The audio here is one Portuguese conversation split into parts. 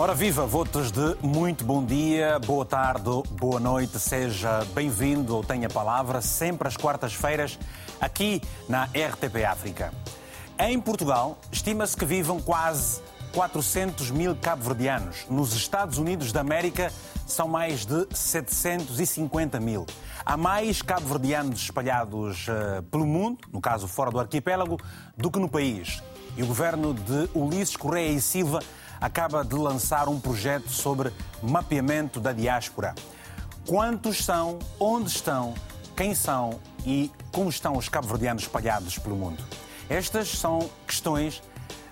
Ora viva, votos de muito bom dia, boa tarde, boa noite, seja bem-vindo ou tenha palavra, sempre às quartas-feiras, aqui na RTP África. Em Portugal, estima-se que vivam quase 400 mil cabo-verdianos. Nos Estados Unidos da América, são mais de 750 mil. Há mais cabo-verdianos espalhados uh, pelo mundo, no caso fora do arquipélago, do que no país. E o governo de Ulisses Correia e Silva acaba de lançar um projeto sobre mapeamento da diáspora. Quantos são, onde estão, quem são e como estão os cabo-verdianos espalhados pelo mundo? Estas são questões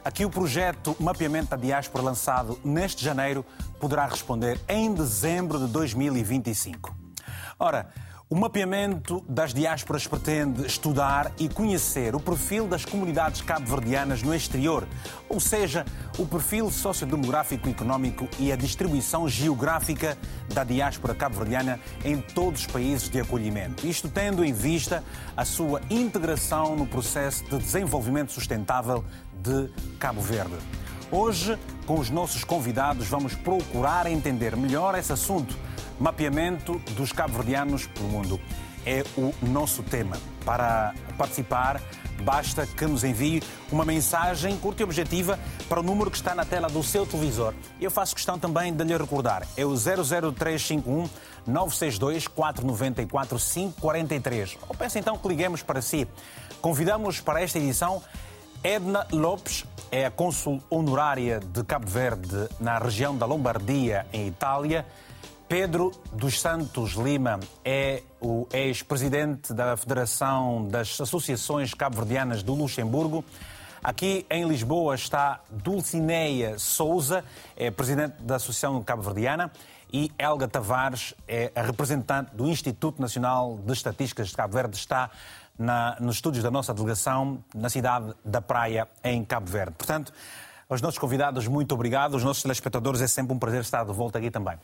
a que o projeto Mapeamento da Diáspora, lançado neste janeiro, poderá responder em dezembro de 2025. Ora, o mapeamento das diásporas pretende estudar e conhecer o perfil das comunidades cabo-verdianas no exterior, ou seja, o perfil sociodemográfico económico e a distribuição geográfica da diáspora cabo-verdiana em todos os países de acolhimento. Isto tendo em vista a sua integração no processo de desenvolvimento sustentável de Cabo Verde. Hoje, com os nossos convidados, vamos procurar entender melhor esse assunto Mapeamento dos cabo-verdianos pelo mundo é o nosso tema. Para participar, basta que nos envie uma mensagem curta e objetiva para o número que está na tela do seu televisor. Eu faço questão também de lhe recordar. É o 00351 962 494 543. Ou peço então que liguemos para si. Convidamos para esta edição Edna Lopes, é a cônsul honorária de Cabo Verde na região da Lombardia, em Itália. Pedro dos Santos Lima é o ex-presidente da Federação das Associações Cabo-Verdianas do Luxemburgo. Aqui em Lisboa está Dulcineia Souza, é presidente da Associação Cabo-Verdiana, e Helga Tavares é a representante do Instituto Nacional de Estatísticas de Cabo Verde, está na, nos estúdios da nossa delegação na cidade da Praia, em Cabo Verde. Portanto, aos nossos convidados, muito obrigado. Os nossos telespectadores, é sempre um prazer estar de volta aqui também.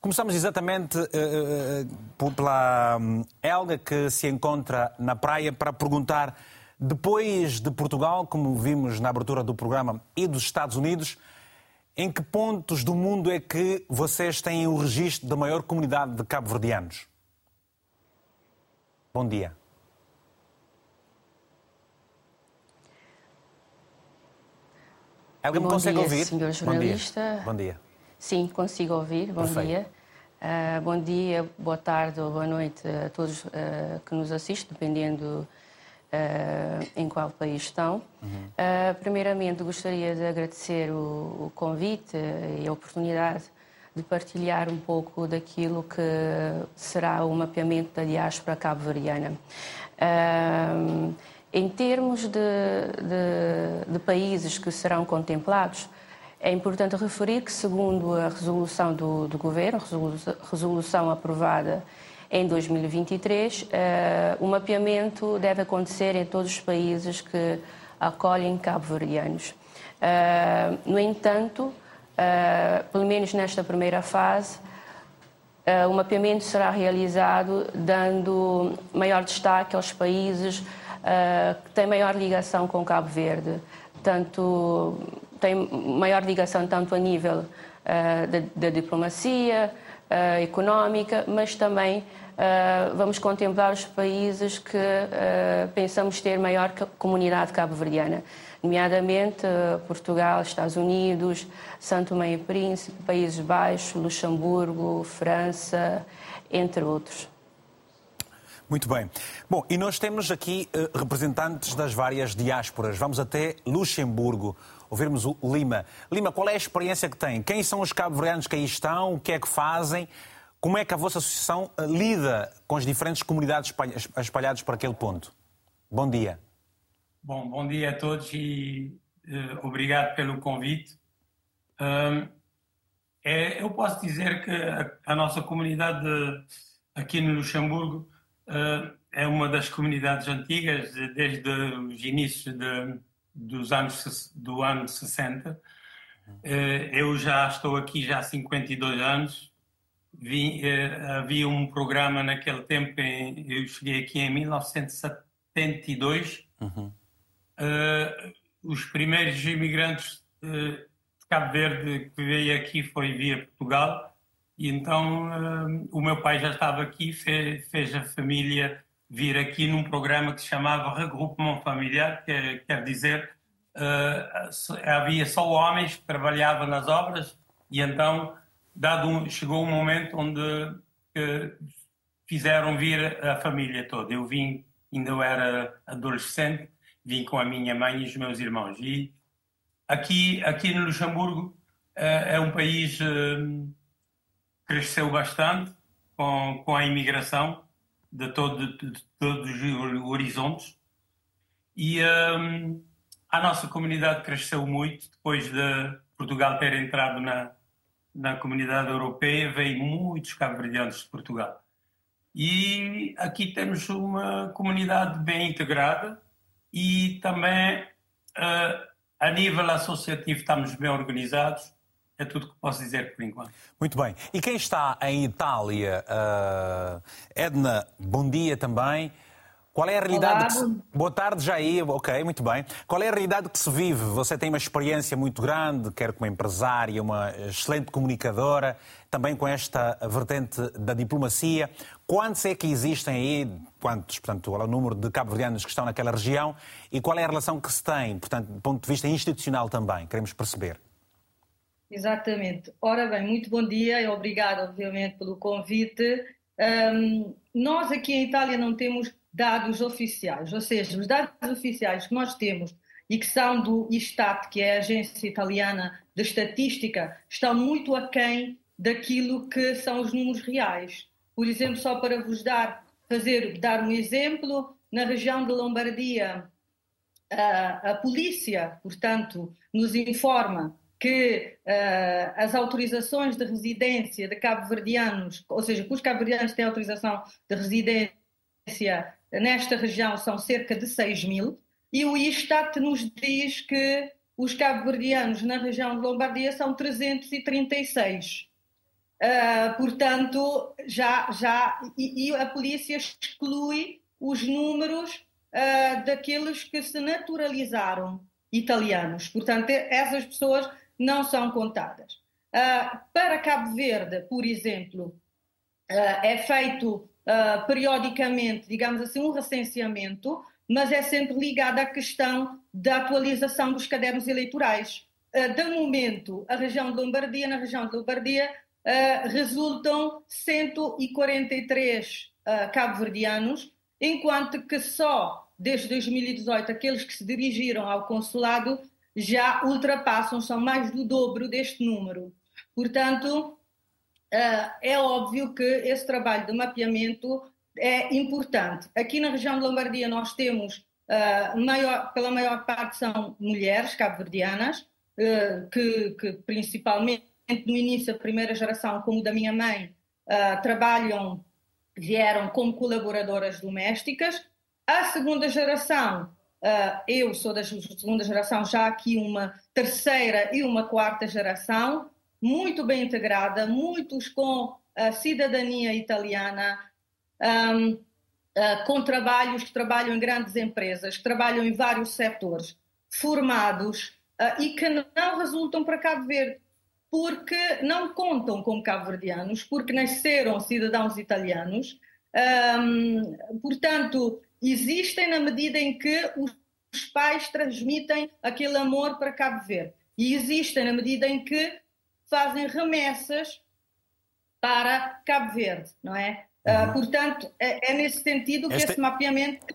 Começamos exatamente uh, pela Helga, que se encontra na praia, para perguntar, depois de Portugal, como vimos na abertura do programa, e dos Estados Unidos, em que pontos do mundo é que vocês têm o registro da maior comunidade de cabo-verdianos? Bom dia. Helga, me consegue dia, ouvir? Senhor jornalista. Bom dia. Bom dia. Sim, consigo ouvir. Bom Perfeito. dia. Uh, bom dia, boa tarde ou boa noite a todos uh, que nos assistem, dependendo uh, em qual país estão. Uhum. primeiramente, gostaria de agradecer o, o, convite e a oportunidade de partilhar um pouco daquilo que será o mapeamento da diáspora cabo-verdiana. Em termos de, de, de países que serão contemplados, é importante referir que, segundo a resolução do, do Governo, resolução aprovada em 2023, uh, o mapeamento deve acontecer em todos os países que acolhem cabo-verdianos. Uh, no entanto, uh, pelo menos nesta primeira fase, o mapeamento será realizado dando maior destaque aos países que têm maior ligação com Cabo Verde, tanto tem maior ligação tanto a nível uh, da, da, diplomacia uh, económica, mas também vamos contemplar os países que pensamos ter maior comunidade cabo-verdiana, nomeadamente Portugal, Estados Unidos, Santo e Príncipe, Países Baixos, Luxemburgo, França, entre outros. Muito bem. Bom, e nós temos aqui representantes das várias diásporas. Vamos até Luxemburgo ouvirmos o Lima. Lima, qual é a experiência que tem? Quem são os cabo-verdianos que aí estão? O que é que fazem? Como é que a vossa associação eh, lida com as diferentes comunidades espalhadas por aquele ponto? Bom dia. Bom, bom dia a todos e uh, obrigado pelo convite. Um, é, eu posso dizer que a, a nossa comunidade aqui no Luxemburgo uh, é uma das comunidades antigas, desde os inícios de, dos anos do ano 60. Eh, eu já estou aqui já há 52 anos. Vi, eh, havia um programa naquele tempo, em, eu cheguei aqui em 1972. Uhum. Uh, os primeiros imigrantes uh, Cabo Verde que veio aqui foi via Portugal e então uh, o meu pai já estava aqui, fez, fez, a família vir aqui num programa que se chamava Regroupement Familiar, que é, quer dizer, uh, havia só homens que trabalhavam nas obras e então dado um, chegou um momento onde fizeram vir a família toda. Eu vim, ainda eu era adolescente, vim com a minha mãe e os meus irmãos. E aqui, aqui no Luxemburgo é, é um país eh, cresceu bastante com, com a imigração de, todo, de, todos os horizontes. E um, a nossa comunidade cresceu muito depois de Portugal ter entrado na, na comunidade europeia, veio muitos cabo-verdianos de Portugal. E aqui temos uma comunidade bem integrada e também uh, a nível associativo estamos bem organizados. É tudo que posso dizer por enquanto. Muito bem. E quem está em Itália? Uh, Edna, bom dia também. Qual é a realidade? Olá, se... Boa tarde, Jair. Ok, muito bem. Qual é a realidade que se vive? Você tem uma experiência muito grande, quer como empresária, uma excelente comunicadora, também com esta vertente da diplomacia. Quantos é que existem aí? Quantos, portanto, o número de cabo-verdianos que estão naquela região? E qual é a relação que se tem, portanto, do ponto de vista institucional também? Queremos perceber. Exatamente. Ora bem, muito bom dia e obrigado, obviamente, pelo convite. Um, nós aqui em Itália não temos dados oficiais, ou seja, os dados oficiais que nós temos e que são do Istat, que é a agência italiana de estatística, estão muito aquém daquilo que são os números reais. Por exemplo, só para vos dar, fazer, dar um exemplo, na região de Lombardia, a, a polícia, portanto, nos informa que uh, as autorizações de residência de cabo-verdianos, ou seja, que os cabo-verdianos têm autorização de residência nesta região são cerca de 6 mil, e o Istat nos diz que os cabo-verdianos na região de Lombardia são 336. Uh, ah, portanto, já, já e, e, a polícia exclui os números uh, daqueles que se naturalizaram italianos. Portanto, essas pessoas não são contadas. Uh, para Cabo Verde, por exemplo, é feito uh, periodicamente, digamos assim, um recenseamento, mas é sempre ligado à questão da atualização dos cadernos eleitorais. Uh, de momento, a região de Lombardia, na região de Lombardia, uh, resultam 143 uh, cabo-verdianos, enquanto que só desde 2018 aqueles que se dirigiram ao consulado já ultrapassam, são mais do dobro deste número. Portanto, uh, é óbvio que esse trabalho de mapeamento é importante. Aqui na região de Lombardia nós temos, uh, maior, pela maior parte são mulheres cabo-verdianas, uh, que, que, principalmente no início, a primeira geração, como da minha mãe, trabalham, vieram como colaboradoras domésticas. A segunda geração, eu sou da segunda geração, já aqui uma terceira e uma quarta geração, muito bem integrada, muitos com a cidadania italiana, uh, com trabalhos que trabalham em grandes empresas, que trabalham em vários setores, formados uh, e que não resultam para Cabo Verde, porque não contam como cabo-verdianos, porque nasceram cidadãos italianos. Um, portanto, existem na medida em que os pais transmitem aquele amor para Cabo Verde. E existem na medida em que fazem remessas para Cabo Verde, não é? Ah, uhum. Uh, portanto, é, é, nesse sentido que este... esse mapeamento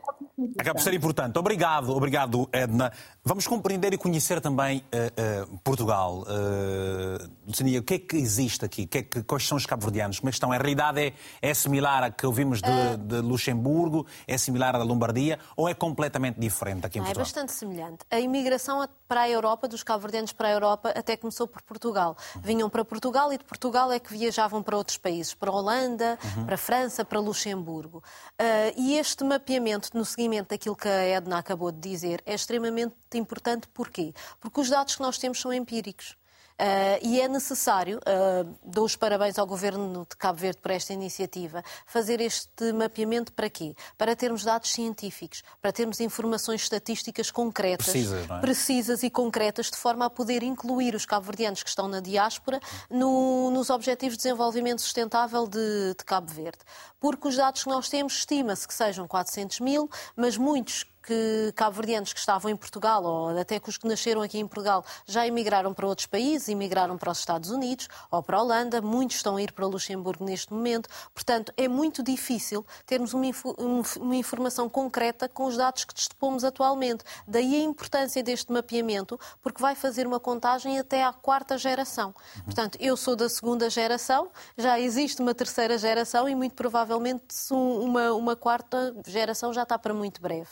acaba por ser importante. Obrigado, obrigado, Edna. Vamos compreender e conhecer também uh, uh, Portugal. Uh, o que é que existe aqui? Que é que, quais são os cabo-verdianos? Como é que estão? A realidade é, é similar à que ouvimos de, de, Luxemburgo? É similar à da Lombardia? Ou é completamente diferente aqui em é Portugal? É bastante semelhante. A imigração para a Europa, dos cabo-verdianos para a Europa, até começou por Portugal. Vinham para Portugal e de Portugal é que viajavam para outros países. Para a Holanda, uhum. para a França, para Luxemburgo. e este mapeamento, no seguimento daquilo que a Edna acabou de dizer, é extremamente importante. Porquê? Porque os dados que nós temos são empíricos. Uh, e é necessário, uh, dou os parabéns ao Governo de Cabo Verde por esta iniciativa, fazer este mapeamento para quê? Para termos dados científicos, para termos informações estatísticas concretas, precisas, é? precisas e concretas, de forma a poder incluir os cabo-verdianos que estão na diáspora no, nos Objetivos de Desenvolvimento Sustentável de, de Cabo Verde. Porque os dados que nós temos, estima-se que sejam 400 mil, mas muitos que cabo-verdianos que estavam em Portugal, ou até que os que nasceram aqui em Portugal, já emigraram para outros países, emigraram para os Estados Unidos ou para a Holanda, muitos estão a ir para Luxemburgo neste momento. Portanto, é muito difícil termos uma, uma informação concreta com os dados que dispomos atualmente. Daí a importância deste mapeamento, porque vai fazer uma contagem até à quarta geração. Portanto, eu sou da segunda geração, já existe uma terceira geração e muito provavelmente uma, uma quarta geração já está para muito breve.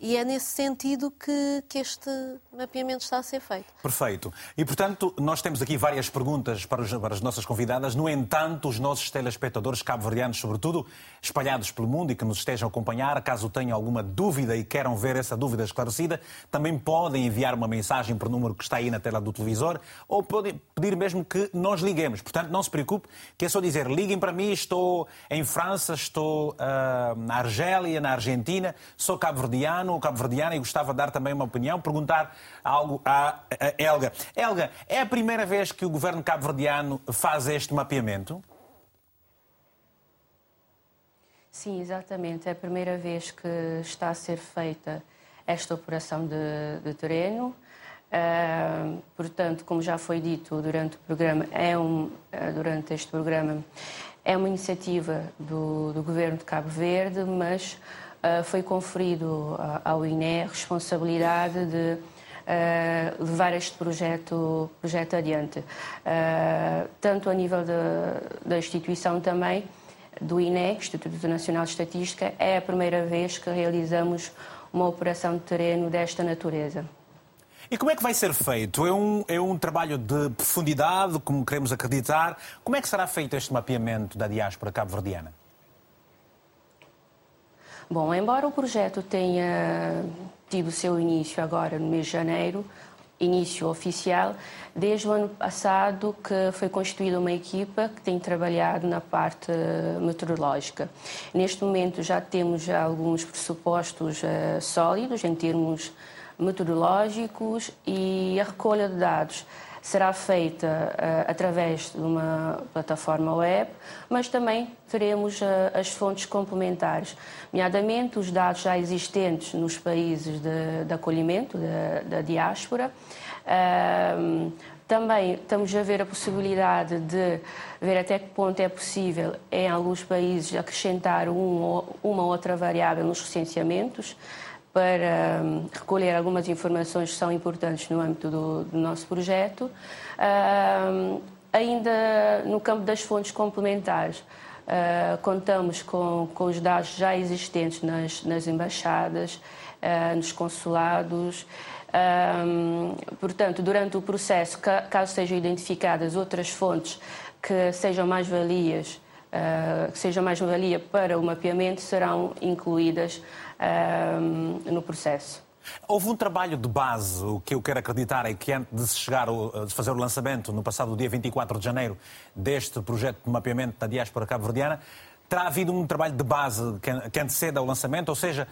E é nesse sentido que, que este mapeamento está a ser feito. Perfeito. E, portanto, nós temos aqui várias perguntas para, os, para as nossas convidadas. No entanto, os nossos telespectadores cabo-verdianos, sobretudo, espalhados pelo mundo e que nos estejam a acompanhar, caso tenham alguma dúvida e queiram ver essa dúvida esclarecida, também podem enviar uma mensagem para o número que está aí na tela do televisor ou podem pedir mesmo que nós liguemos. Portanto, não se preocupe, que é só dizer, liguem para mim, estou em França, estou uh, na Argélia, na Argentina, sou cabo-verdiano, cabo-verdiano ou cabo-verdiana e gostava de dar também uma opinião, perguntar algo à Helga. Helga, é a primeira vez que o governo cabo-verdiano faz este mapeamento? Sim, exatamente. É a primeira vez que está a ser feita esta operação de, de terreno. Uh, portanto, como já foi dito durante o programa, é um, uh, durante este programa, é uma iniciativa do, do governo de Cabo Verde, mas uh, foi conferido ao INE a responsabilidade de uh, levar este projeto, projeto adiante. Tanto a nível de, da instituição também, do INE, Instituto Nacional de Estatística, é a primeira vez que realizamos uma operação de terreno desta natureza. E como é que vai ser feito? É um, é um trabalho de profundidade, como queremos acreditar? Como é que será feito este mapeamento da diáspora cabo-verdiana? Bom, embora o projeto tenha tido seu início agora no mês de janeiro, início oficial, desde o ano passado que foi constituída uma equipa que tem trabalhado na parte meteorológica. Neste momento já temos alguns pressupostos uh, sólidos em termos meteorológicos e a recolha de dados será feita uh, através de uma plataforma web, mas também teremos uh, as fontes complementares, nomeadamente os dados já existentes nos países de, de acolhimento, da, diáspora. Uh, também estamos a ver a possibilidade de ver até que ponto é possível, em alguns países, acrescentar um, uma outra variável nos recenseamentos para um, recolher algumas informações que são importantes no âmbito do, do nosso projeto. Um, ainda no campo das fontes complementares, uh, contamos com, com, os dados já existentes nas, nas embaixadas, uh, nos consulados. Um, portanto, durante o processo, caso sejam identificadas outras fontes que sejam mais-valias, uh, que sejam mais-valia para o mapeamento, serão incluídas no processo. Houve um trabalho de base, o que eu quero acreditar é que antes de se chegar, de fazer o lançamento, no passado dia 24 de janeiro, deste projeto de mapeamento da diáspora cabo-verdiana, terá havido um trabalho de base que antecede ao lançamento, ou seja,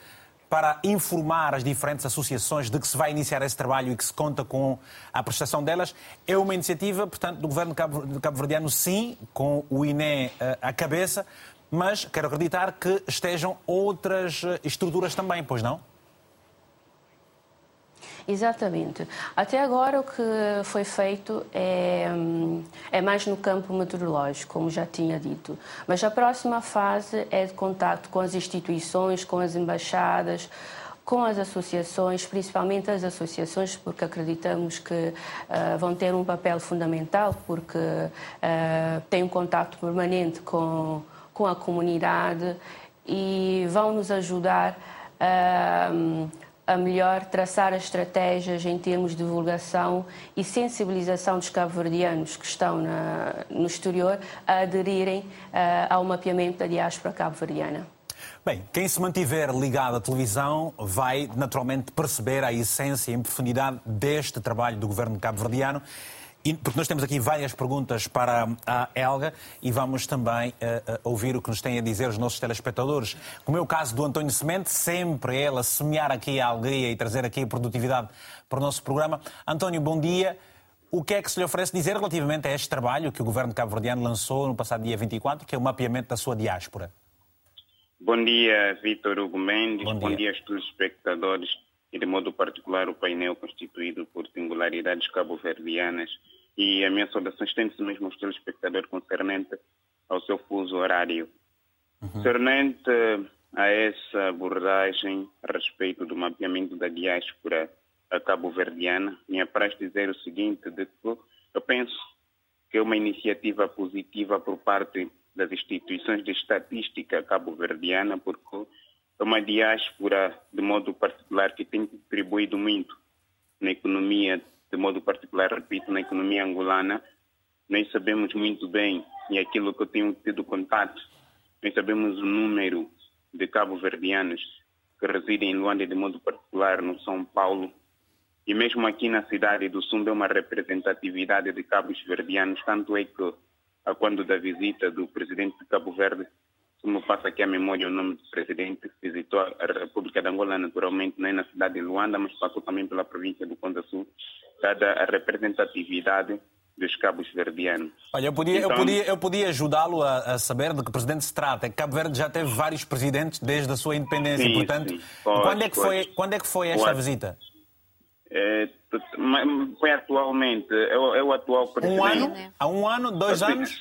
para informar as diferentes associações de que se vai iniciar esse trabalho e que se conta com a prestação delas. É uma iniciativa, portanto, do governo cabo-verdiano, sim, com o INE eh, à cabeça, mas quero acreditar que estejam outras eh, estruturas também, pois não? Exatamente. Até agora o que foi feito é, hum, é mais no campo meteorológico, como já tinha dito. Mas a próxima fase é de contato com as instituições, com as embaixadas, com as associações, principalmente as associações, porque acreditamos que uh, vão ter um papel fundamental, porque uh, têm um contato permanente com com a comunidade e vão nos ajudar a, a melhor traçar as estratégias em termos de divulgação e sensibilização dos cabo-verdianos que estão na, no exterior a aderirem uh, ao mapeamento da diáspora cabo-verdiana. Bem, quem se mantiver ligado à televisão vai naturalmente perceber a essência e profundidade deste trabalho do governo cabo-verdiano porque nós temos aqui várias perguntas para a Helga e vamos também uh, uh, ouvir o que nos têm a dizer os nossos telespectadores. Como é o caso do António Semente, sempre ele a semear aqui a alegria e trazer aqui a produtividade para o nosso programa. António, bom dia. O que é que se lhe oferece dizer relativamente a este trabalho que o governo cabo-verdiano lançou no passado dia 24, que é o mapeamento da sua diáspora? Bom dia, Vitor Hugo Mendes. Bom dia, Bom dia aos telespectadores e, de modo particular, o painel constituído por singularidades cabo-verdianas. E a minha saudação estende-se mesmo aos telespectadores concernente ao seu fuso horário. Uhum. Concernente a essa abordagem a respeito do mapeamento da diáspora cabo-verdiana, me apraz dizer o seguinte, de que eu penso que é uma iniciativa positiva por parte das instituições de estatística cabo-verdiana, porque uma diáspora, de modo particular, que tem contribuído muito na economia, de modo particular, repito, na economia angolana. Nós sabemos muito bem, e aquilo que eu tenho tido contato, nós sabemos o número de cabo-verdianos que residem em Luanda, de modo particular, no São Paulo, e mesmo aqui na cidade do Sul é uma representatividade de cabos verdianos, tanto é que, quando da visita do presidente de Cabo Verde, se me passa aqui a memória o nome do presidente, que visitou a República de Angola, naturalmente, não é na cidade de Luanda, mas passou também pela província do Conda Sul, dada a representatividade dos cabos verdianos. Olha, eu podia, então, eu podia, eu podia ajudá-lo a, a, saber de que presidente se trata. Cabo Verde já teve vários presidentes desde a sua independência, sim, portanto, sim, pode, quando, é que foi, quando é que foi esta pode. visita? É, foi atualmente, é o, é o atual presidente. Um ano? Há um ano, dois anos?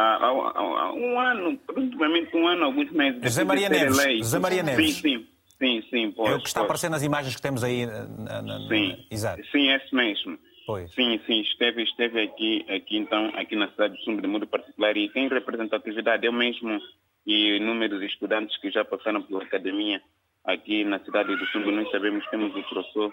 Há, há, há, um ano, praticamente um ano, alguns meses. José Maria Neves. José Maria Neves. Sim, sim. Sim, sim, pois, É o que está aparecendo nas imagens que temos aí. Na, na, sim, exato. sim, esse mesmo. Pois. Sim, sim, esteve, esteve aqui, aqui então, aqui na cidade de Sumbre, de modo particular, e tem representatividade. Eu mesmo e números de estudantes que já passaram pela academia aqui na cidade do Sumbre, nós sabemos que temos o professor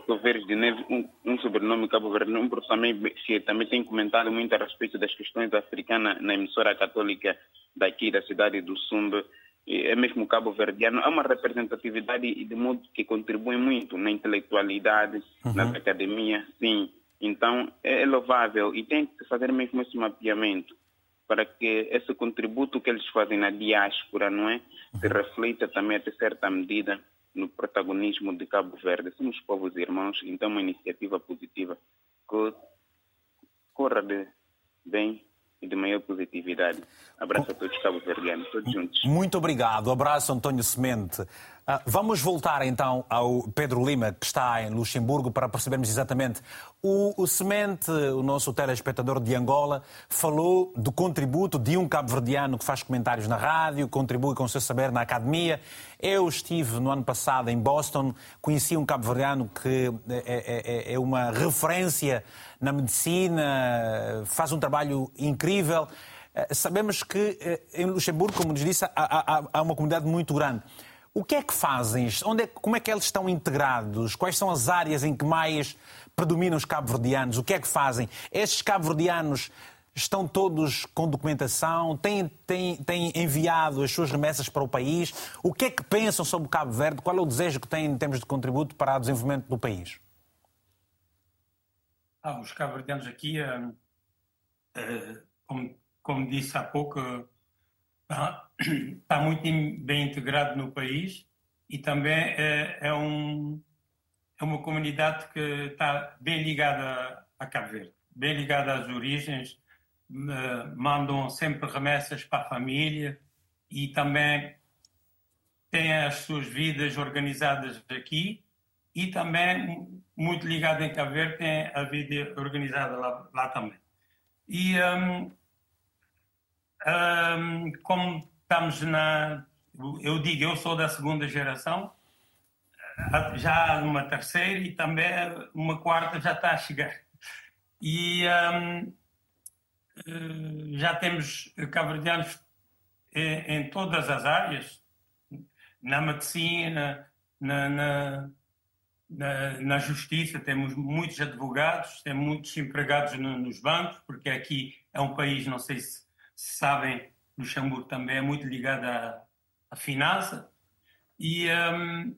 Sou Veres de Neves, um, um sobrenome cabo-verdiano, um professor também, que também tem comentado muito a respeito das questões africanas na emissora católica daqui da cidade do Sumbe, é mesmo cabo-verdiano, há uma representatividade e de modo que contribui muito na intelectualidade, uhum. nas academias, sim. Então, é louvável e tem que fazer mesmo esse mapeamento para que esse contributo que eles fazem na diáspora, não é, se uhum. reflita também até certa medida no protagonismo de Cabo Verde. Somos povos irmãos, então uma iniciativa positiva que corra de bem e de maior positividade. Abraço a todos Cabo Verdeanos, todos juntos. Muito obrigado. Abraço, António Semente. Ah, vamos voltar então ao Pedro Lima, que está em Luxemburgo, para percebermos exatamente. O, o Semente, o nosso telespectador de Angola, falou do contributo de um cabo-verdiano que faz comentários na rádio, contribui com o seu saber na academia. Eu estive no ano passado em Boston, conheci um cabo-verdiano que é, é, é, é uma referência na medicina, faz um trabalho incrível. Ah, sabemos que eh, em Luxemburgo, como nos disse, há, há, há uma comunidade muito grande. O que é que fazem? Onde é, como é que eles estão integrados? Quais são as áreas em que mais predominam os cabo-verdianos? O que é que fazem? Estes cabo-verdianos estão todos com documentação? Têm, têm, têm enviado as suas remessas para o país? O que é que pensam sobre o Cabo Verde? Qual é o desejo que têm em termos de contributo para o desenvolvimento do país? Ah, os cabo-verdianos aqui, uh, uh, como, como disse há pouco, está, está muito bem integrado no país e também é, é, um, é uma comunidade que está bem ligada a Cabo Verde, bem ligada às origens, mandam sempre remessas para a família e também têm as suas vidas organizadas aqui e também muito ligado em Cabo Verde tem a vida organizada lá, lá também. E um, um, como estamos na. Eu digo, eu sou da segunda geração, já numa terceira e também uma quarta já está a chegar. E um, eh, já temos cabredianos em, em, todas as áreas, na medicina, na, na, na, na, justiça, temos muitos advogados, temos muitos empregados no, nos bancos, porque aqui é um país, não sei se sabem, Luxemburgo também é muito ligado à, à finança. E um,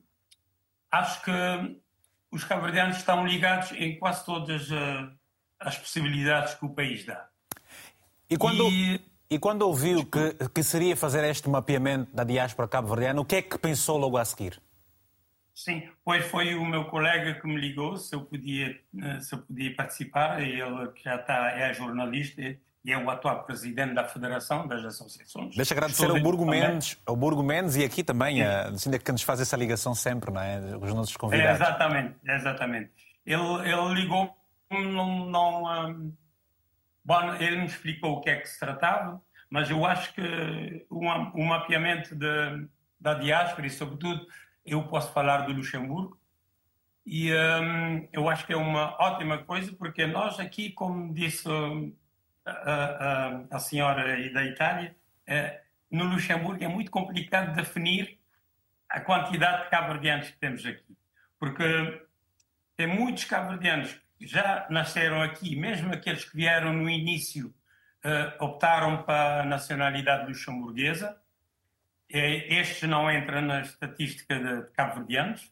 acho que os cabo estão ligados em quase todas uh, as possibilidades que o país dá. E quando, e, e quando ouviu que, que seria fazer este mapeamento da diáspora cabo-verdiana, o que é que pensou logo a seguir? Sim, pois foi o meu colega que me ligou se eu podia, eh, se eu podia participar. Ele que já está, é jornalista e é o atual presidente da Federação das Associações. Deixa agradecer ao Burgo, Mendes, ao Burgo Mendes e aqui também, a Lucinda, que nos faz essa ligação sempre, não é? Os nossos convidados. É, exatamente, exatamente. Ele, ele ligou, não, não um, bom, ele me explicou o que é que se tratava, mas eu acho que o, o mapeamento de, da diáspora e, sobretudo, eu posso falar do Luxemburgo. E um, eu acho que é uma ótima coisa, porque nós aqui, como disse hum, a, a, a senhora da Itália, é, no Luxemburgo é muito complicado definir a quantidade de cabo-verdianos que temos aqui. Porque tem muitos cabo-verdianos que já nasceram aqui, mesmo aqueles que vieram no início, uh, optaram para a nacionalidade luxemburguesa, este não entra na estatística de, cabo-verdianos,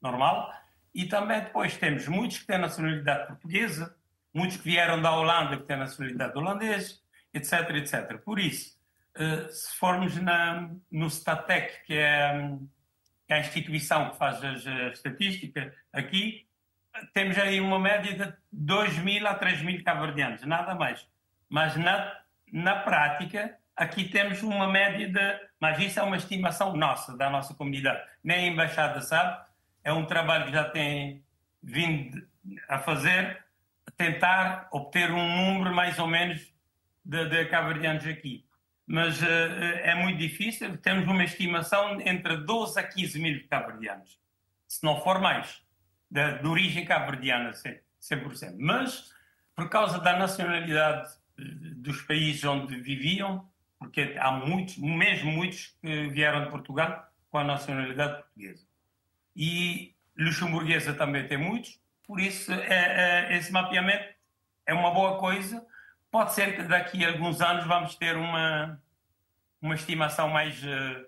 normal. E também depois temos muitos que têm nacionalidade portuguesa, muitos que vieram da Holanda que têm nacionalidade holandesa, etc, etc. Por isso, eh, se formos na, no Statec, que é, que é a instituição que faz as estatísticas aqui, temos aí uma média de 2 mil a 3 mil cabo-verdianos, nada mais. Mas na, na prática, aqui temos uma média de. Mas isso é uma estimação nossa, da nossa comunidade. Nem a Embaixada sabe, é um trabalho que já tem vindo a fazer, tentar obter um número mais ou menos de, de cabo-verdianos aqui. Mas uh, é muito difícil, temos uma estimação entre 12 a 15 mil cabo-verdianos, se não for mais, de, de origem cabo-verdiana, 100%. Mas, por causa da nacionalidade eh, dos países onde viviam, porque há muitos, mesmo muitos que vieram de Portugal com a nacionalidade portuguesa. E luxemburguesa também tem muitos, por isso é, é, esse mapeamento é uma boa coisa. Pode ser que daqui a alguns anos vamos ter uma, uma estimação mais, uh,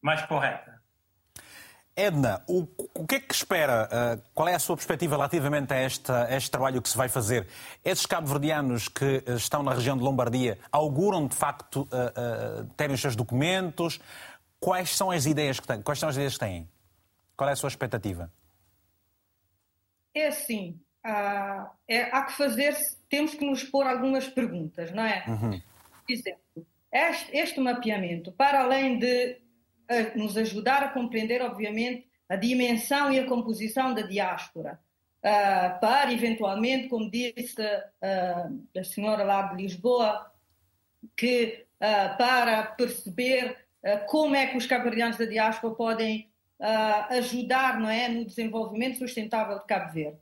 mais correta. Edna, o, o que é que espera? Uh, qual é a sua perspectiva relativamente a, esta, a este trabalho que se vai fazer? Esses cabo-verdianos que uh, estão na região de Lombardia auguram de facto uh, terem os seus documentos? Quais são as ideias que têm? Quais são as ideias que têm? Qual é a sua expectativa? É assim, há, é, há que fazer, temos que nos pôr algumas perguntas, não é? Uhum. Por exemplo, este, este mapeamento, para além de a nos ajudar a compreender, obviamente, a dimensão e a composição da diáspora, uh, para, eventualmente, como disse uh, a senhora lá de Lisboa, que uh, para perceber como é que os cabo da diáspora podem ajudar não é, no desenvolvimento sustentável de Cabo Verde.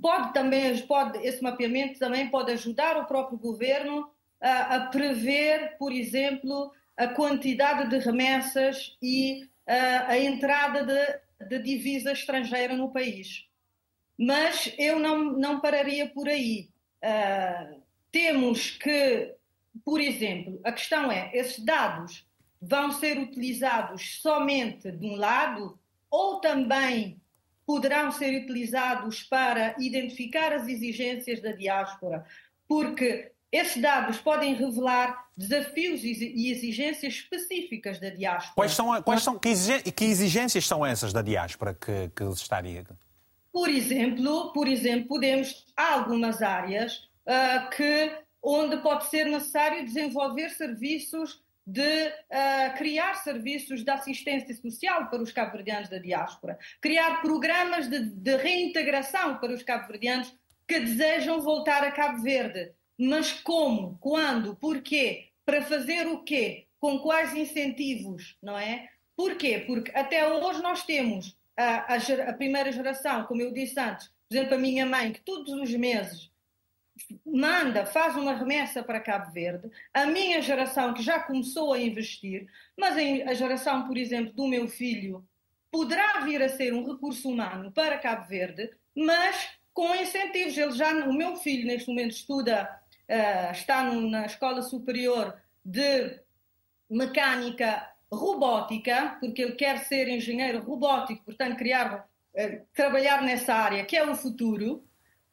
pode também, pode, esse mapeamento também pode ajudar o próprio governo a prever, por exemplo, a quantidade de remessas e uh, a entrada de, de, divisa estrangeira no país. Mas eu não, não pararia por aí. Uh, temos que, por exemplo, a questão é: esses dados vão ser utilizados somente de um lado ou também poderão ser utilizados para identificar as exigências da diáspora? Porque esses dados podem revelar desafios e exigências específicas da diáspora. Quais são, quais são que, exigências são essas da diáspora que, que estaria? Por exemplo, por exemplo, podemos há algumas áreas uh, que onde pode ser necessário desenvolver serviços de uh, criar serviços de assistência social para os cabo-verdianos da diáspora, criar programas de, de reintegração para os cabo-verdianos que desejam voltar a Cabo Verde mas como, quando, porquê, para fazer o quê, com quais incentivos, não é? Porquê? Porque até hoje nós temos a, a, a primeira geração, como eu disse antes, por exemplo, a minha mãe, que todos os meses manda, faz uma remessa para Cabo Verde, a minha geração que já começou a investir, mas a geração, por exemplo, do meu filho poderá vir a ser um recurso humano para Cabo Verde, mas com incentivos. Ele já, o meu filho neste momento estuda uh, está na Escola Superior de Mecânica Robótica, porque ele quer ser engenheiro robótico, portanto, criar, uh, trabalhar nessa área, que é o futuro.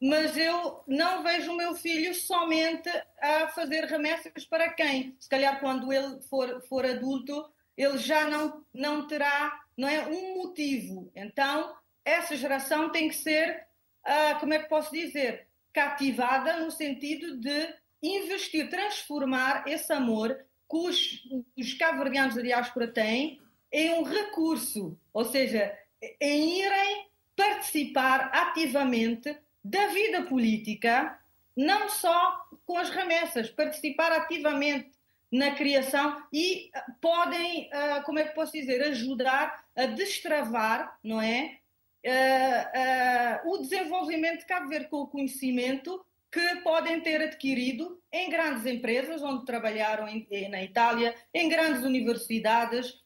Mas eu não vejo o meu filho somente a fazer remessas para quem? Se calhar quando ele for, for adulto, ele já não, não terá não é, um motivo. Então, essa geração tem que ser, uh, como é que posso dizer, cativada no sentido de investir, transformar esse amor que os, os cabo-verdianos da diáspora têm em um recurso, ou seja, em irem participar ativamente da vida política, não só com as remessas, participar ativamente na criação e podem, ah, como é que posso dizer, ajudar a destravar, não é? Uh, o desenvolvimento de Cabo Verde com o conhecimento que podem ter adquirido em grandes empresas, onde trabalharam em, na Itália, em grandes universidades,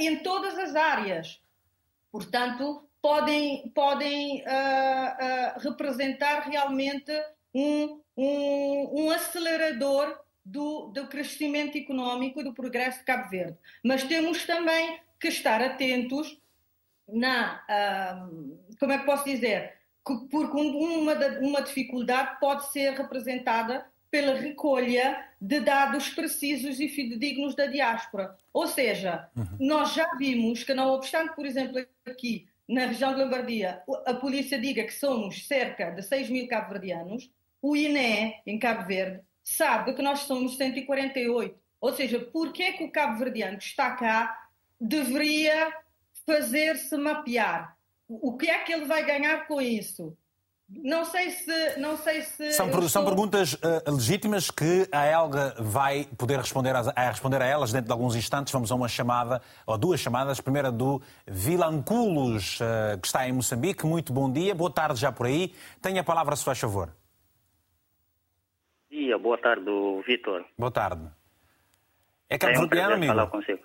em todas as áreas. Portanto, podem, podem representar realmente um, um, um acelerador do, do, crescimento económico e do progresso de Cabo Verde. Mas temos também que estar atentos na, uh, como é que posso dizer, porque uma, uma dificuldade pode ser representada pela recolha de dados precisos e fidedignos da diáspora. Ou seja, uhum. nós já vimos que, não obstante, por exemplo, aqui na região de Lombardia, a polícia diga que somos cerca de 6 mil cabo-verdianos, o INE, em Cabo Verde, sabe que nós somos 148. Ou seja, por que é que o cabo-verdiano que está cá deveria fazer-se mapear. O que é que ele vai ganhar com isso? Não sei se. Não sei se são, estou... são perguntas uh, legítimas que a Elga vai poder responder a, a, responder a elas dentro de alguns instantes. Vamos a uma chamada, ou duas chamadas. A primeira do Vilanculos, uh, que está em Moçambique. Muito bom dia, boa tarde já por aí. Tenha a palavra, se faz favor. Dia, boa tarde, Vitor. Boa tarde. É cabo-verdiano, é um amigo? falar consigo.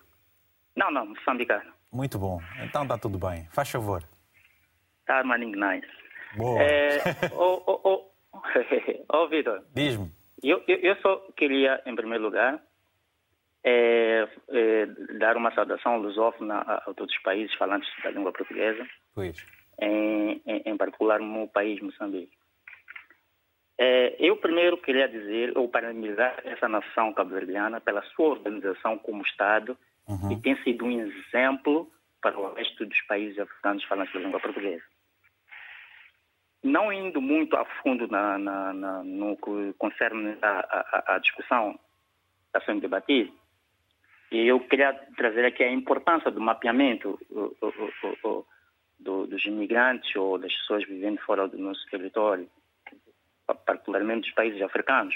Não, não, moçambicano. Muito bom. Então está tudo bem. Faz favor. Tá, maninho nice. Boa. É, oh, oh, oh, oh Vitor. Diz-me. Eu, eu, eu, só queria, em primeiro lugar, é, é, dar uma saudação lusófona a, a, todos os países falantes da língua portuguesa. Pois. Em, em, em particular no país Moçambique. É, eu primeiro queria dizer, ou parabenizar essa nação cabo-verdiana pela sua organização como Estado uhum. e tem sido um exemplo para o resto dos países africanos falantes da língua portuguesa. Não indo muito a fundo na, na, na, no que concerne a, a, a discussão a ser debatida, eu queria trazer aqui a importância do mapeamento o, o, o, do, dos imigrantes ou das pessoas vivendo fora do nosso território, particularmente dos países africanos.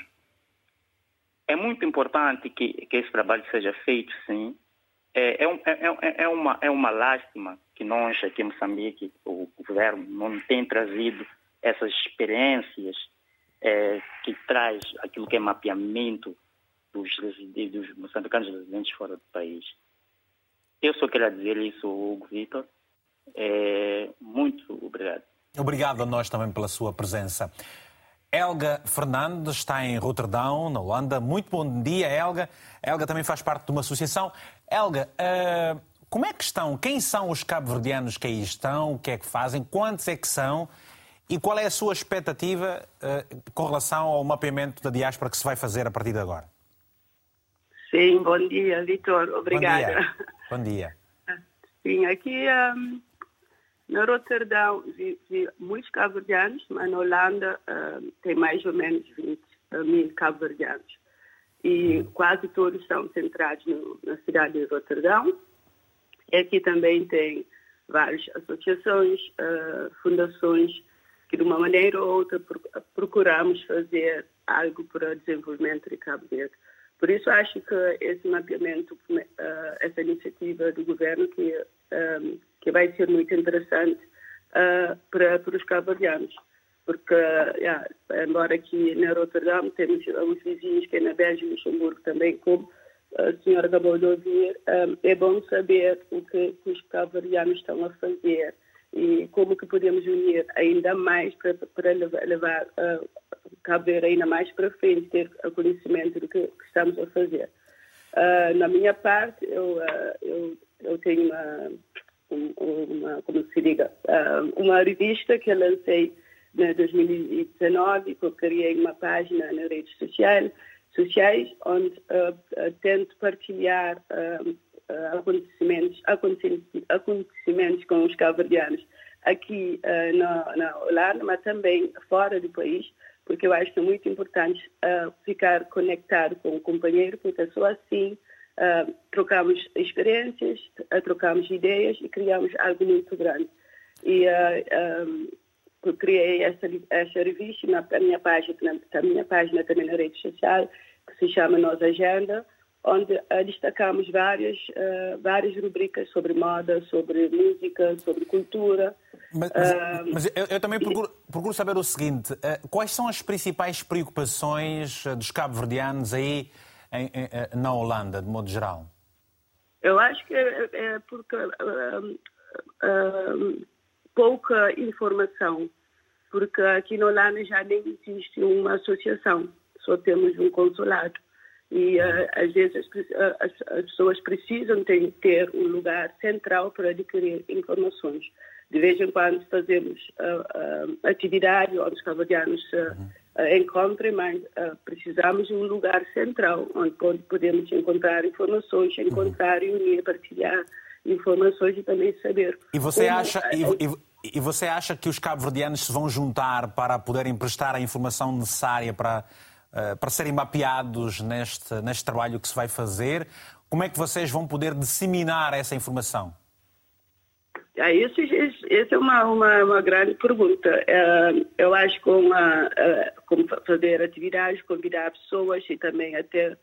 É muito importante que, que esse trabalho seja feito, sim, é, é, é, é, uma, é uma lástima que nós aqui em Moçambique, o governo, não tem trazido essas experiências é, que traz aquilo que é mapeamento dos, dos moçambicanos residentes fora do país. Eu só queria dizer isso, Hugo Vitor. É, muito obrigado. Obrigado a nós também pela sua presença. Elga Fernandes está em Roterdão, na Holanda. Muito bom dia, Elga. Elga também faz parte de uma associação. Elga, uh, como é que estão? Quem são os cabo-verdianos que aí estão? O que é que fazem? Quantos é que são? E qual é a sua expectativa uh, com relação ao mapeamento da diáspora que se vai fazer a partir de agora? Sim, bom dia, Vitor. Obrigada. Bom dia. Bom dia. Sim, aqui um, na Roterdão vi, vi muitos cabo-verdianos, mas na Holanda uh, tem mais ou menos 20 mil cabo-verdianos. E uhum. quase todos estão centrados no, na cidade de Roterdão. E aqui também tem várias associações, uh, fundações, que de uma maneira ou outra procuramos fazer algo para o desenvolvimento de Cabo Verde. Por isso acho que esse mapeamento, uh, essa iniciativa do governo que um, que vai ser muito interessante uh, para, para os cabo-verdianos. Porque, embora aqui na Rotterdam temos alguns vizinhos que é na Bélgica e Luxemburgo também, como a senhora acabou de ouvir, um, é bom saber o que, que os cabo-verdianos estão a fazer e como que podemos unir ainda mais para, para levar, levar uh, Cabo ainda mais para frente, ter conhecimento do que, que estamos a fazer. Uh, na minha parte, eu, uh, eu, eu tenho uma, uma, como se diga, uma revista que eu lancei em 2019, que eu criei uma página nas redes sociais, sociais onde tento partilhar acontecimentos, acontecimentos com os cabo-verdianos aqui na, na, Holanda, mas também fora do país, porque eu acho que é muito importante ficar conectado com o companheiro, porque só assim trocamos experiências, trocamos ideias e criamos algo muito grande. E um, eu criei essa, essa revista na, na minha página, na, na minha página também na rede social, que se chama Nós Agenda, onde uh, destacamos várias, uh, várias rubricas sobre moda, sobre música, sobre cultura. Mas, mas, uh, mas eu, eu, também procuro, procuro, saber o seguinte: quais são as principais preocupações dos cabo-verdianos aí em, em, na Holanda, de modo geral? Eu acho que é, é porque pouca informação, porque aqui no Holanda já nem existe uma associação, só temos um consulado. E uh, às vezes as, eh, as, as, pessoas precisam ter, ter um lugar central para adquirir informações. De vez em quando fazemos uh, uh, atividade onde os cavadianos uh, encontrem, mas precisamos de um lugar central onde podemos encontrar informações, encontrar e unir, partilhar informações e também saber. E você como... acha. E, e, e você acha que os cabo-verdianos se vão juntar para poderem prestar a informação necessária para, para serem mapeados neste, neste trabalho que se vai fazer? Como é que vocês vão poder disseminar essa informação? É, isso, essa é uma, uma, uma, grande pergunta. Uh, eu acho que uma, uh, como fazer atividades, convidar pessoas e também até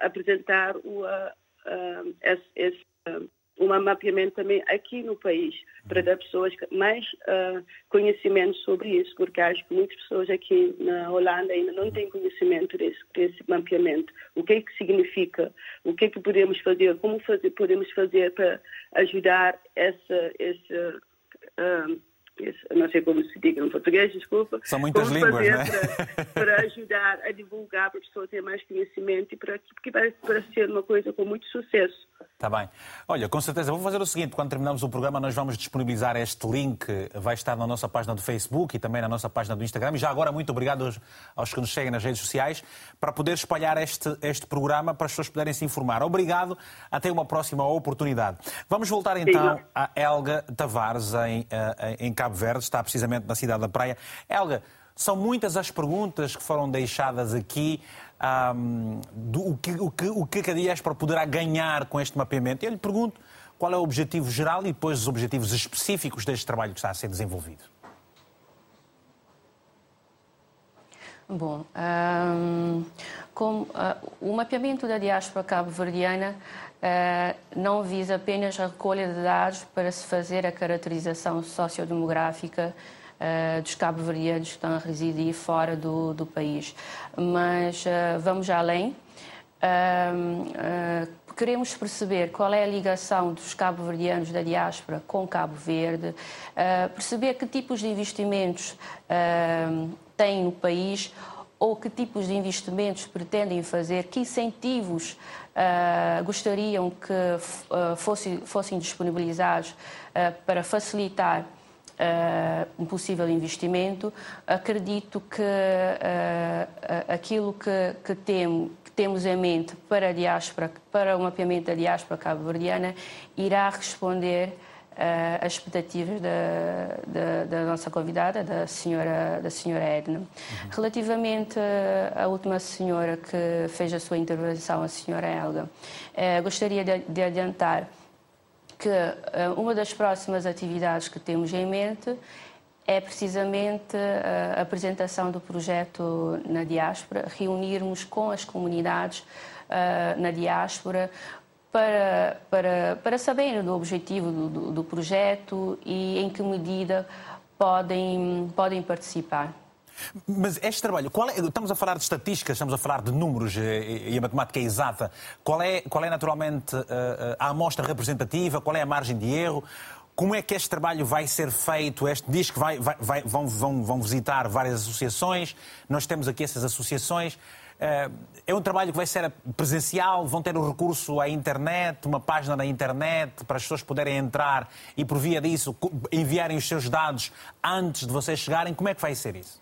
apresentar o, esse, esse um mapeamento também aqui no país, para dar pessoas mais uh, conhecimento sobre isso, porque acho que muitas pessoas aqui na Holanda ainda não têm conhecimento desse, desse mapeamento. O que é que significa? O que é que podemos fazer? Como fazer, podemos fazer para ajudar essa, essa uh, não sei como se diga em português, desculpa. São muitas como línguas, né? Para, para, ajudar a divulgar, para a pessoa ter mais conhecimento e para, que vai para ser uma coisa com muito sucesso. Está bem. Olha, com certeza, vou fazer o seguinte: quando terminarmos o programa, nós vamos disponibilizar este link, vai estar na nossa página do Facebook e também na nossa página do Instagram. E já agora, muito obrigado aos, aos que nos seguem nas redes sociais para poder espalhar este, este programa para as pessoas poderem se informar. Obrigado, até uma próxima oportunidade. Vamos voltar então Sim. a Elga Tavares, em, eh, em Cabo Verde, está precisamente na cidade da Praia. Elga, são muitas as perguntas que foram deixadas aqui um, do, o, que, o, que, o que a Diaspora poderá ganhar com este mapeamento. Eu lhe pergunto qual é o objetivo geral e depois os objetivos específicos deste trabalho que está a ser desenvolvido. Bom, um, com, uh, o mapeamento da diáspora cabo-verdiana uh, não visa apenas a recolha de dados para se fazer a caracterização sociodemográfica uh, dos cabo-verdianos que estão a residir fora do, do país. Mas vamos além. Queremos perceber qual é a ligação dos cabo-verdianos da diáspora com Cabo Verde, perceber que tipos de investimentos têm no país ou que tipos de investimentos pretendem fazer, que incentivos uh, gostariam que uh, fosse, fossem disponibilizados uh, para facilitar um possível investimento. Acredito que aquilo que, que, tem, que, temos em mente para a diáspora, para o mapeamento da diáspora cabo-verdiana, irá responder uh, às expectativas da, da, da, nossa convidada, da senhora, da senhora Edna. Uhum. Relativamente à última senhora que fez a sua intervenção, a senhora Helga, gostaria de, de adiantar que eh, uma das próximas atividades que temos em mente é precisamente eh, a apresentação do projeto na diáspora, reunirmos com as comunidades eh, na diáspora para, para, para saberem do objetivo do, do, do projeto e em que medida podem, podem participar. Mas este trabalho, é, estamos a falar de estatísticas, estamos a falar de números eh, e a matemática é exata. Qual é, qual é naturalmente eh, eh, a amostra representativa? Qual é a margem de erro? Como é que este trabalho vai ser feito? Este diz que vai, vai, vai, vão, vão, vão visitar várias associações. Nós temos aqui essas associações. É um trabalho que vai ser presencial, vão ter o recurso à internet, uma página na internet para as pessoas poderem entrar e por via disso enviarem os seus dados antes de vocês chegarem. Como é que vai ser isso?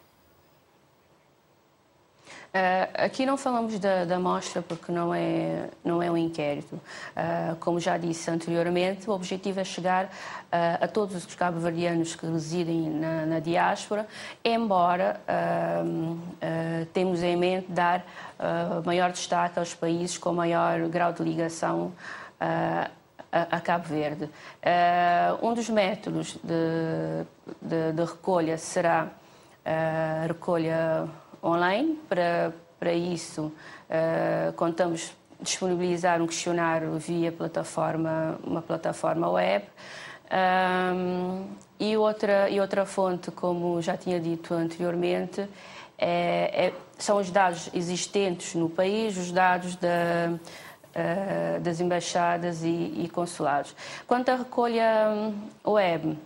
Uh, aqui não falamos da, da mostra porque não é, não é um inquérito. Uh, como já disse anteriormente, o objetivo é chegar uh, a todos os cabo-verdianos que residem na, na diáspora, embora temos em mente dar maior destaque aos países com maior grau de ligação a, a, Cabo Verde. um dos métodos de, de, de recolha será a recolha online. Para, para isso, uh, contamos disponibilizar um questionário via plataforma, uma plataforma web. Um, e, outra, e outra fonte, como já tinha dito anteriormente, é, é, são os dados existentes no país, os dados da, uh, das embaixadas e, e, consulados. Quanto à recolha hum, web,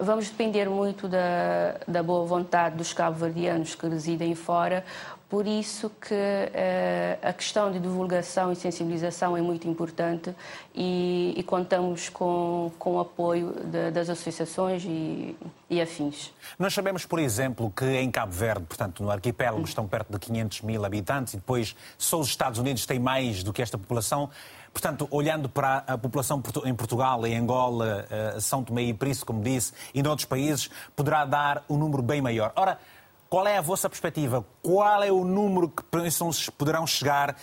Vamos depender muito da, da boa vontade dos cabo-verdianos que residem fora, por isso que uh, a questão de divulgação e sensibilização é muito importante e, e contamos com, com o apoio de, das associações e, e, afins. Nós sabemos, por exemplo, que em Cabo Verde, portanto no arquipélago, estão perto de 500 mil habitantes e depois só os Estados Unidos têm mais do que esta população. Portanto, olhando para a população em Portugal, em Angola, eh, São Tomé e Príncipe, como disse, e noutros países, poderá dar um número bem maior. Ora, qual é a vossa perspectiva? Qual é o número que pensam poderão chegar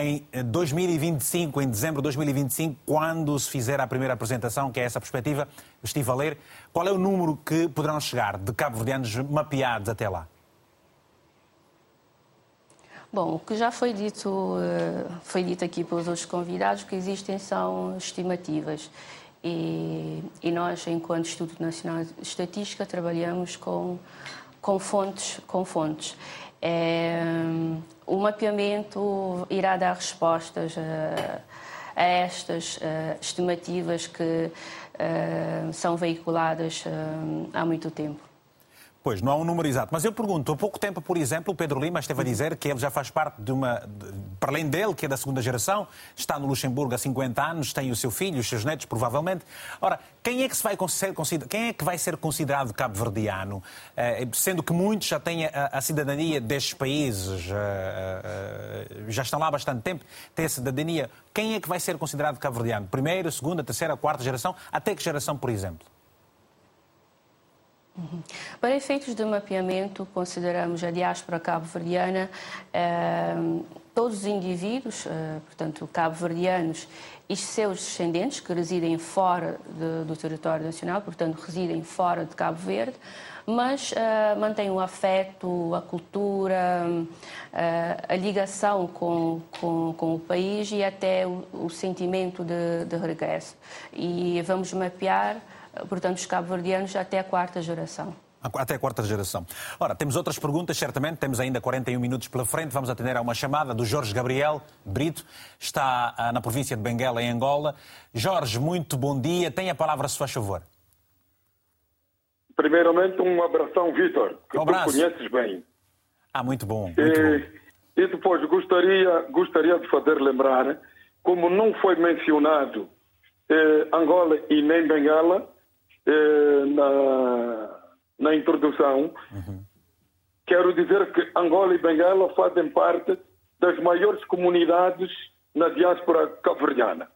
em 2025, em dezembro de 2025, quando se fizer a primeira apresentação, que é essa perspectiva? Estive a ler. Qual é o número que poderão chegar de cabo-verdianos mapeados até lá? Bom, o que já foi dito, eh, foi dito aqui pelos outros convidados, que existem são estimativas. E, e nós, enquanto Instituto Nacional de Estatística, trabalhamos com, com fontes. Com fontes. É, o mapeamento irá dar respostas a, a estas a, estimativas que a, são veiculadas há muito tempo. Pois, não há um número exato. Mas eu pergunto, há pouco tempo, por exemplo, o Pedro Lima esteve a dizer que ele já faz parte de uma. De, para além dele, que é da segunda geração, está no Luxemburgo há 50 anos, tem o seu filho, os seus netos, provavelmente. Ora, quem é que, se vai ser, quem é que vai ser considerado cabo-verdiano? Eh, sendo que muitos já têm a, a cidadania destes países, eh, eh, já estão lá há bastante tempo, têm a cidadania. Quem é que vai ser considerado cabo-verdiano? Primeira, segunda, terceira, quarta geração? Até que geração, por exemplo? Uhum. Para efeitos de mapeamento, consideramos a diáspora cabo-verdiana eh, todos os indivíduos, eh, portanto, cabo-verdianos e seus descendentes que residem fora de, do território nacional, portanto, residem fora de Cabo Verde, mas uh, mantêm o afeto, a cultura, uh, a ligação com, com, com, o país e até o, o sentimento de, de regresso. E vamos mapear portanto, os cabo-verdianos até a quarta geração. Até a quarta geração. Ora, temos outras perguntas, certamente. Temos ainda 41 minutos pela frente. Vamos atender a uma chamada do Jorge Gabriel Brito. Está ah, na província de Benguela, em Angola. Jorge, muito bom dia. Tem a palavra, se faz favor. Primeiramente, um abração, Vitor, que um abraço. tu conheces bem. Ah, muito bom. Muito e, bom. e depois gostaria, gostaria de fazer lembrar, como não foi mencionado eh, Angola e nem Benguela, eh, na, na introdução, uhum. quero dizer que Angola e Benguela fazem parte das maiores comunidades na diáspora cabo-verdiana.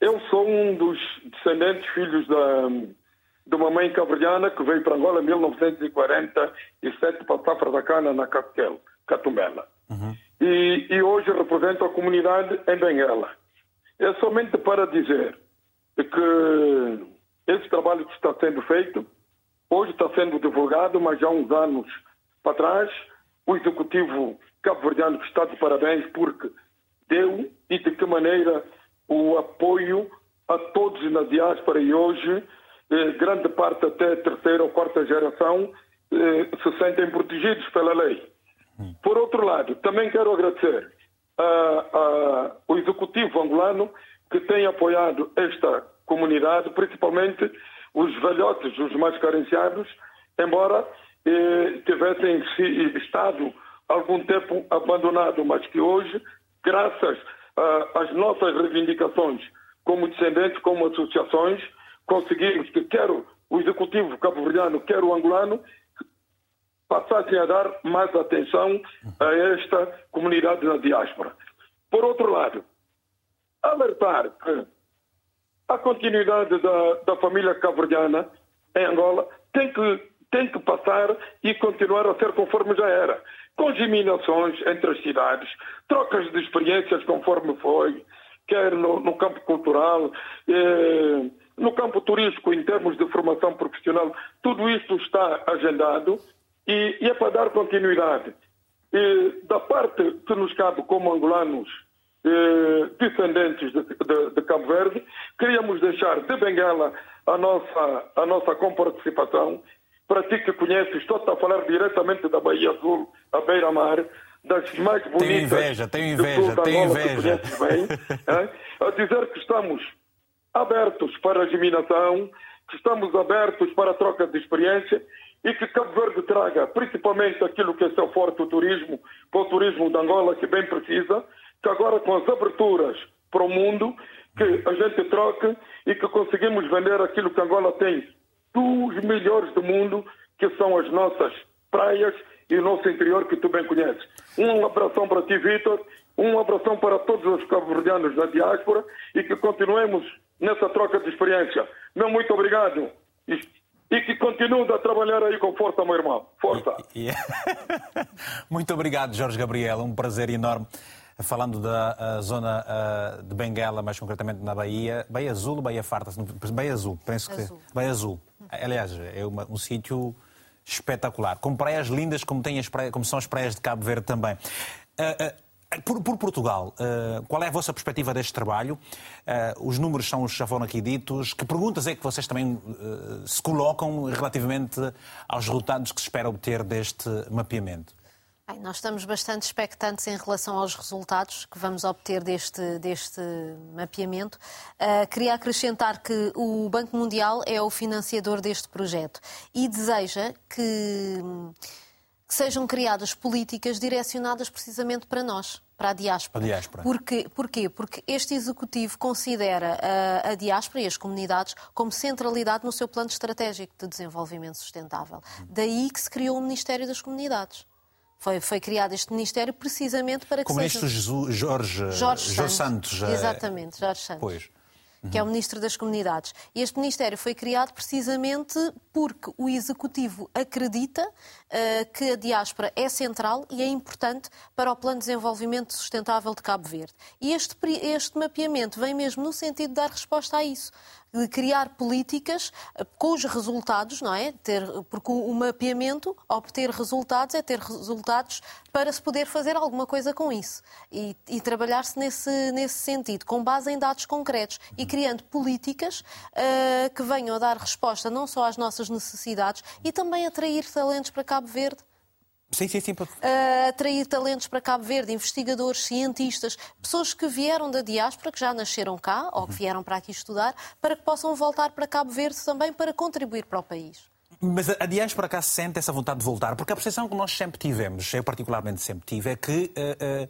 Eu sou um dos descendentes, filhos da, de uma mãe cabo-verdiana que veio para Angola em 1947 para a safra da cana na Capitel, Catumbela. Uhum. E, e hoje represento a comunidade em Benguela. É somente para dizer que esse trabalho que está sendo feito, hoje está sendo divulgado, mas há uns anos para trás, o executivo cabo-verdiano está de parabéns porque deu e de que maneira o apoio a todos na diáspora e hoje eh, grande parte até terceira ou quarta geração eh, se sentem protegidos pela lei. Hum. Por outro lado, também quero agradecer ao executivo angolano que tem apoiado esta comunidade, principalmente os velhotes, os mais carenciados, embora eh, tivessem estado algum tempo abandonado, mas que hoje, graças às nossas reivindicações como descendentes, como associações, conseguimos que quer o executivo cabo-verdiano, quer o angolano, passassem a dar mais atenção a esta comunidade na diáspora. Por outro lado, alertar que a continuidade da, da família cabo-verdiana em Angola tem que, tem que passar e continuar a ser conforme já era. Com geminações entre as cidades, trocas de experiências conforme foi, quer no, no campo cultural, eh, no campo turístico, em termos de formação profissional, tudo isto está agendado e, e é para dar continuidade. E, da parte que nos cabe como angolanos eh, descendentes de, de, de, Cabo Verde, queríamos deixar de Benguela a nossa, a nossa comparticipação. Para ti que conheces, estou a falar diretamente da Bahia Azul, a beira-mar, das mais bonitas. Tenho inveja, tenho inveja, tenho inveja. Bem, é? A dizer que estamos abertos para a geminação, que estamos abertos para a troca de experiência e que Cabo Verde traga principalmente aquilo que é seu forte, o turismo, para o turismo de Angola, que bem precisa, que agora com as aberturas para o mundo, que a gente troque e que conseguimos vender aquilo que Angola tem dos melhores do mundo, que são as nossas praias e o nosso interior, que tu bem conheces. Um abração para ti, Vitor, um abração para todos os cabo-verdianos da diáspora e que continuemos nessa troca de experiência. Meu muito obrigado. E que continue a trabalhar aí com força, meu irmão. Força. muito obrigado, Jorge Gabriel. Um prazer enorme. Falando da zona uh, de Benguela, mais concretamente na Bahia, Bahia Azul, Bahia Farta, Bahia Azul, penso que Azul. Bahia Azul. Aliás, é uma, um sítio espetacular, com praias lindas como, tem as praias, como são as praias de Cabo Verde também. Uh, por, por, Portugal, uh, qual é a vossa perspectiva deste trabalho? Uh, os números são, já foram aqui ditos. Que perguntas é que vocês também uh, se colocam relativamente aos resultados que se espera obter deste mapeamento? Bem, nós estamos bastante expectantes em relação aos resultados que vamos obter deste, deste mapeamento. queria acrescentar que o Banco Mundial é o financiador deste projeto e deseja que que sejam criadas políticas direcionadas precisamente para nós, para a diáspora. A diáspora. Porquê? Porquê? Porque este Executivo considera a, a diáspora e as comunidades como centralidade no seu plano estratégico de desenvolvimento sustentável. Daí que se criou o Ministério das Comunidades. Foi, foi, criado este Ministério precisamente para que Como seja... Jorge, Jorge, Jorge Santos. Santos. Exatamente, Jorge Santos. Pois que é o Ministro das Comunidades. E este Ministério foi criado precisamente porque o Executivo acredita uh, que a diáspora é central e é importante para o Plano de Desenvolvimento Sustentável de Cabo Verde. E este, este mapeamento vem mesmo no sentido de dar resposta a isso criar políticas eh, com os resultados, não é? Ter, porque o mapeamento, obter resultados, é ter resultados para se poder fazer alguma coisa com isso. E, e trabalhar-se nesse, nesse sentido, com base em dados concretos e criando políticas uh, que venham a dar resposta não só às nossas necessidades e também atrair talentos para Cabo Verde Sim, sim, sim. Uh, atrair talentos para Cabo Verde, investigadores, cientistas, pessoas que vieram da diáspora, que já nasceram cá ou que vieram para aqui estudar, para que possam voltar para Cabo Verde também para contribuir para o país. Mas a diáspora cá sente essa vontade de voltar, porque a percepção que nós sempre tivemos, eu particularmente sempre tive, é que uh, uh,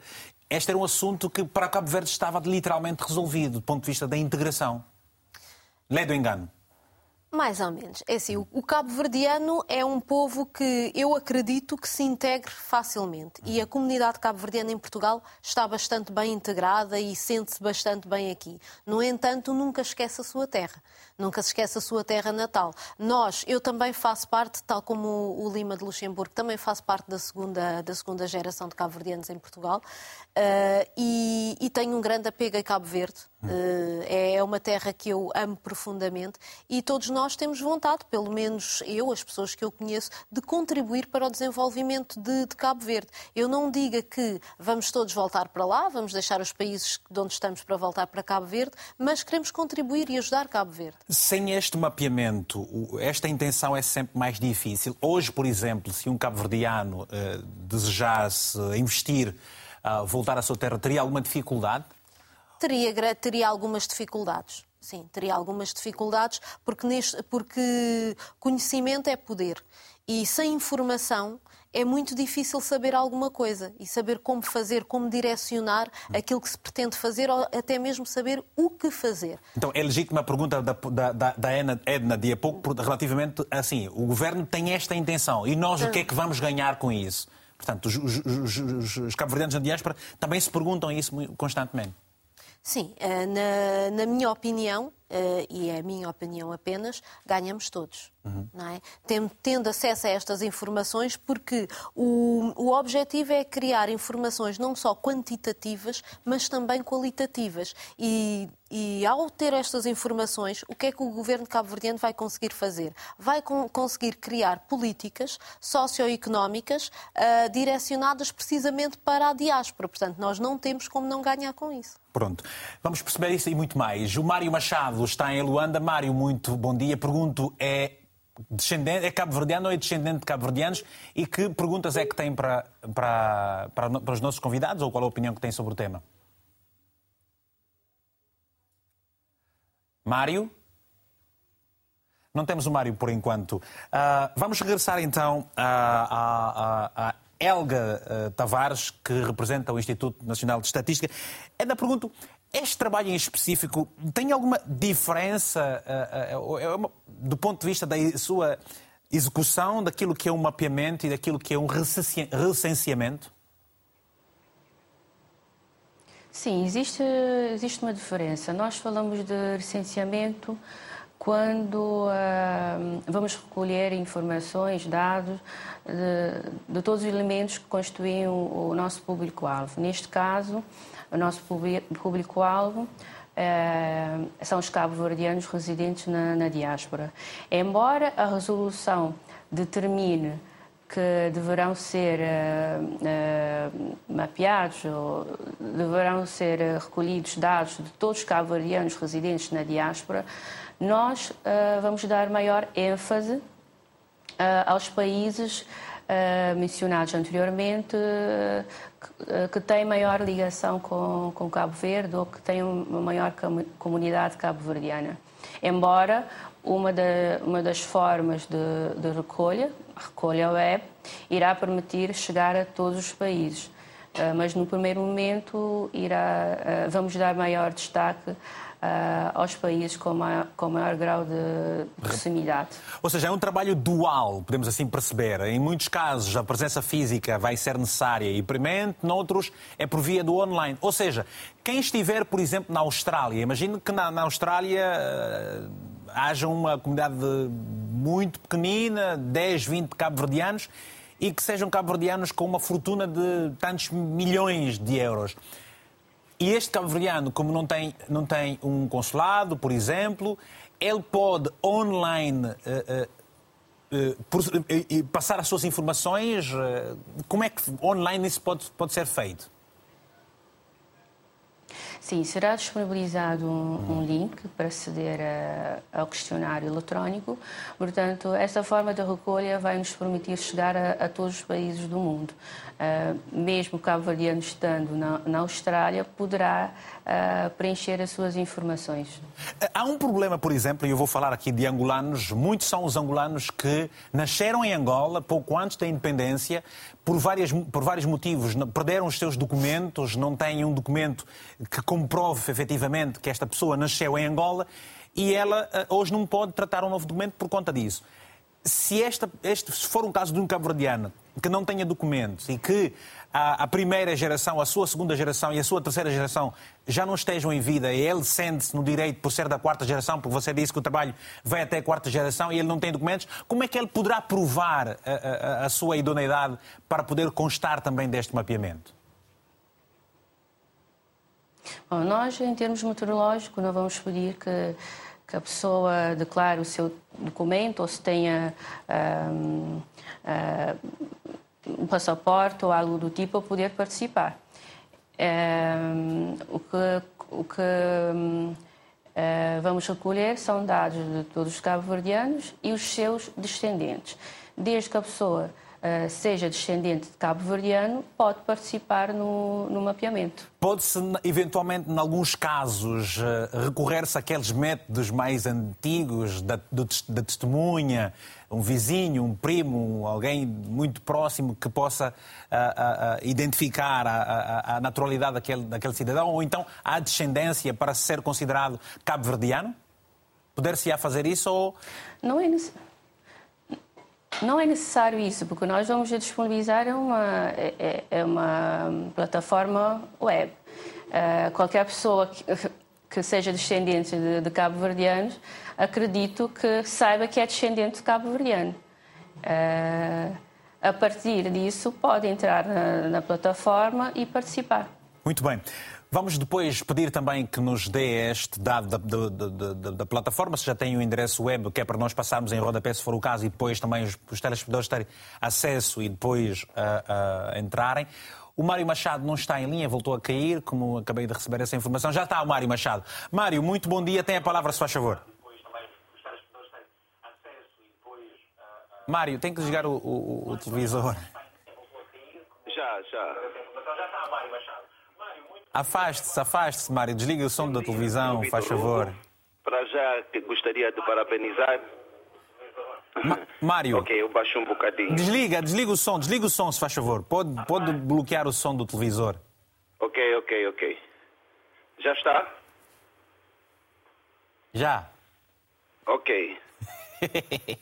este era um assunto que para Cabo Verde estava literalmente resolvido, do ponto de vista da integração. Lé do engano. Mais ou menos. É assim, o cabo-verdiano é um povo que eu acredito que se integre facilmente. E a comunidade cabo-verdiana em Portugal está bastante bem integrada e sente-se bastante bem aqui. No entanto, nunca esquece a sua terra. Nunca se esquece a sua terra natal. Nós, eu também faço parte, tal como o Lima de Luxemburgo, também faço parte da segunda, da segunda geração de cabo-verdianos em Portugal. Uh, e, e, tenho um grande apego a Cabo Verde. Uh, é uma terra que eu amo profundamente e todos nós temos vontade, pelo menos eu, as pessoas que eu conheço, de contribuir para o desenvolvimento de, de Cabo Verde. Eu não diga que vamos todos voltar para lá, vamos deixar os países de onde estamos para voltar para Cabo Verde, mas queremos contribuir e ajudar Cabo Verde. Sem este mapeamento, esta intenção é sempre mais difícil. Hoje, por exemplo, se um cabo-verdiano uh, desejasse investir voltar à sua terra, teria alguma dificuldade? Teria, teria algumas dificuldades. Sim, teria algumas dificuldades, porque, neste, porque conhecimento é poder. E sem informação é muito difícil saber alguma coisa e saber como fazer, como direcionar aquilo que se pretende fazer ou até mesmo saber o que fazer. Então, é legítima a pergunta da, da, da Edna de há pouco, relativamente assim, o governo tem esta intenção e nós o que é que vamos ganhar com isso? Portanto, os, os, os, os cabo-verdianos na diáspora também se perguntam isso constantemente. Sim, eh, na, na minha opinião, e é a minha opinião apenas, ganhamos todos. Uhum. Não é? tendo, tendo acesso a estas informações, porque o, o objetivo é criar informações não só quantitativas, mas também qualitativas. E, e ao ter estas informações, o que é que o governo cabo-verdiano vai conseguir fazer? Vai com, conseguir criar políticas socioeconómicas uh, direcionadas precisamente para a diáspora. Portanto, nós não temos como não ganhar com isso. Pronto. Vamos perceber isso e muito mais. O Mário Machado está em Luanda. Mário, muito bom dia. Pergunto, é descendente, é cabo-verdiano ou é descendente de cabo-verdianos? E que perguntas é que tem para, para, para, para os nossos convidados ou qual é a opinião que tem sobre o tema? Mário? Não temos o Mário por enquanto. Uh, vamos regressar então a, a Helga uh, Tavares, que representa o Instituto Nacional de Estatística. É da pergunta, este trabalho em específico tem alguma diferença uh, uh, do ponto de vista da sua execução daquilo que é um mapeamento e daquilo que é um recenseamento? Sim, existe, existe uma diferença. Nós falamos de recenseamento quando uh, vamos recolher informações, dados de, de, todos os elementos que constituem o, o nosso público-alvo. Neste caso, o nosso público-alvo eh, são os cabo-verdianos residentes na, na diáspora. Embora a resolução determine que deverão ser uh, uh, mapeados ou deverão ser recolhidos dados de todos os cabo-verdianos residentes na diáspora, nós uh, vamos dar maior ênfase aos países mencionados anteriormente que, que têm maior ligação com, com Cabo Verde ou que têm uma maior comunidade cabo-verdiana. Embora uma, da, uma das formas de, de recolha, a recolha web, irá permitir chegar a todos os países. Uh, mas no primeiro momento irá, uh, vamos dar maior destaque uh, aos países com maior, com maior grau de proximidade. Ou seja, é um trabalho dual, podemos assim perceber. Em muitos casos, a presença física vai ser necessária e premente, noutros é por via do online. Ou seja, quem estiver, por exemplo, na Austrália, imagino que na, na Austrália uh, haja uma comunidade muito pequenina, 10, 20 cabo-verdianos, e que sejam cabo-verdianos com uma fortuna de tantos milhões de euros. E este cabo-verdiano, como não tem, não tem um consulado, por exemplo, ele pode online uh, uh, uh, passar as suas informações. como é que online isso pode, pode ser feito? Sim, será disponibilizado um, um link para aceder a, ao questionário eletrónico. Portanto, essa forma de recolha vai nos permitir chegar a, a todos os países do mundo. Uh, mesmo o cabo-verdiano estando na, na, Austrália, poderá uh, preencher as suas informações. Há um problema, por exemplo, e eu vou falar aqui de angolanos, muitos são os angolanos que nasceram em Angola pouco antes da independência, por, várias, por vários motivos, perderam os seus documentos, não têm um documento que comprove efetivamente que esta pessoa nasceu em Angola e ela ah, hoje não pode tratar um novo documento por conta disso. Se, esta, este se for um caso de um cabo-verdiano que não tenha documentos e que a, a, primeira geração, a sua segunda geração e a sua terceira geração já não estejam em vida e ele sente-se no direito por ser da quarta geração, porque você disse que o trabalho vai até a quarta geração e ele não tem documentos, como é que ele poderá provar a, a, a sua idoneidade para poder constar também deste mapeamento? Bom, nós, em termos meteorológicos, não vamos pedir que que a pessoa declare o seu documento ou se tenha uh, um passaporte ou algo do tipo a poder participar. Um, o que, o que ah, vamos recolher são dados de todos os cabo-verdianos e os seus descendentes. Desde que a pessoa uh, seja descendente de cabo-verdiano, pode participar no, no mapeamento. Pode-se, eventualmente, em alguns casos, uh, recorrer-se àqueles métodos mais antigos da, do, da testemunha, um vizinho, um primo, alguém muito próximo que possa uh, identificar a, a, a, naturalidade daquele, daquele cidadão, ou então a descendência para ser considerado cabo-verdiano? Poder-se-á fazer isso ou... Não é necessário. Não é necessário isso, porque nós vamos disponibilizar uma, é, é, é uma plataforma web. Uh, qualquer pessoa que, que seja descendente de, de cabo-verdianos, acredito que saiba que é descendente de cabo-verdiano. Uh, a partir disso, pode entrar na, na plataforma e participar. Muito bem. Vamos depois pedir também que nos dê este dado da, da, da, da, plataforma, se já tem o endereço web, que é para nós passarmos em rodapé, se for o caso, e depois também os, os telespectadores terem acesso e depois uh, uh, entrarem. O Mário Machado não está em linha, voltou a cair, como acabei de receber essa informação. Já está o Mário Machado. Mário, muito bom dia, tem a palavra, se faz favor. Mário, tem que desligar o, o, o televisor. Já, já. Afaste-se, afaste-se, Mário. Desliga o som da televisão, faz favor. Para já, gostaria de parabenizar. Ma Mário. Ok, eu baixo um bocadinho. Desliga, desliga o som, desliga o som, se faz favor. Pode, pode bloquear o som do televisor. Ok, ok, ok. Já está? Já. Ok.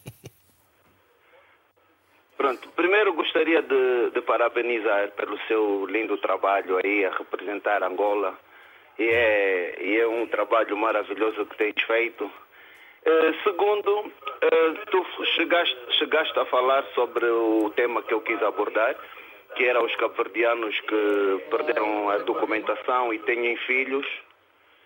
Pronto, primeiro gostaria de, de, parabenizar pelo seu lindo trabalho aí a representar Angola. E é, e é um trabalho maravilhoso que tens feito. Uh, segundo, uh, tu chegaste, chegaste a falar sobre o tema que eu quis abordar, que era os cabo-verdianos que perderam a documentação e têm filhos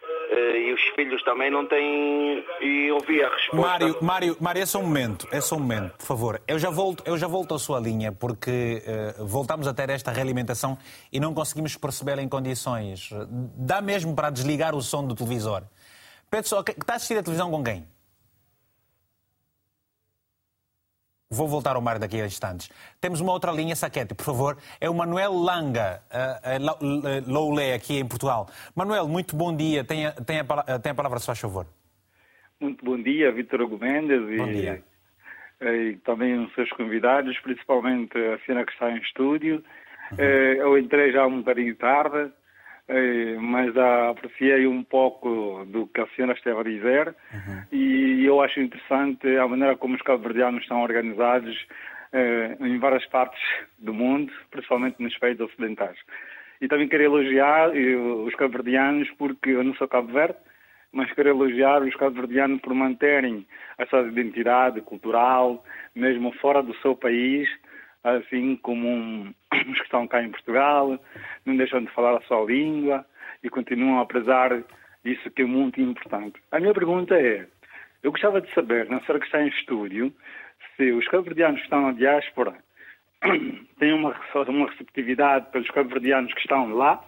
Uh, e os filhos também não têm. E ouvi a resposta. Mário, Mário, Mário, é só um momento, é só um momento, por favor. Eu já volto, eu já volto à sua linha, porque uh, voltamos a ter esta realimentação e não conseguimos percebê-la em condições. Dá mesmo para desligar o som do televisor. Pedro, está a assistir a televisão com quem? Vou voltar ao mar daqui a instantes. Temos uma outra linha, Saquete, por favor. É o Manuel Langa, uh, uh, Loulé, aqui em Portugal. Manuel, muito bom dia. Tem a, tem a, palavra, se faz favor. Muito bom dia, Vitor Hugo Mendes. Bom e, dia. E também os seus convidados, principalmente a senhora que está em estúdio. Uhum. Eu entrei já um bocadinho tarde, eh, mas apreciei um pouco do que a senhora esteve a dizer uhum. e eu acho interessante a maneira como os cabo-verdianos estão organizados eh, em várias partes do mundo, principalmente nos países ocidentais. E também quero elogiar eh, os cabo-verdianos, porque eu não sou cabo-verde, mas quero elogiar os cabo-verdianos por manterem a sua identidade cultural, mesmo fora do seu país, assim como um, os que estão cá em Portugal, não deixam de falar a sua língua e continuam a prezar isso que é muito importante. A minha pergunta é, eu gostava de saber, na senhora que está em estúdio, se os cabo-verdianos que estão na diáspora têm uma, uma receptividade pelos cabo-verdianos que estão lá,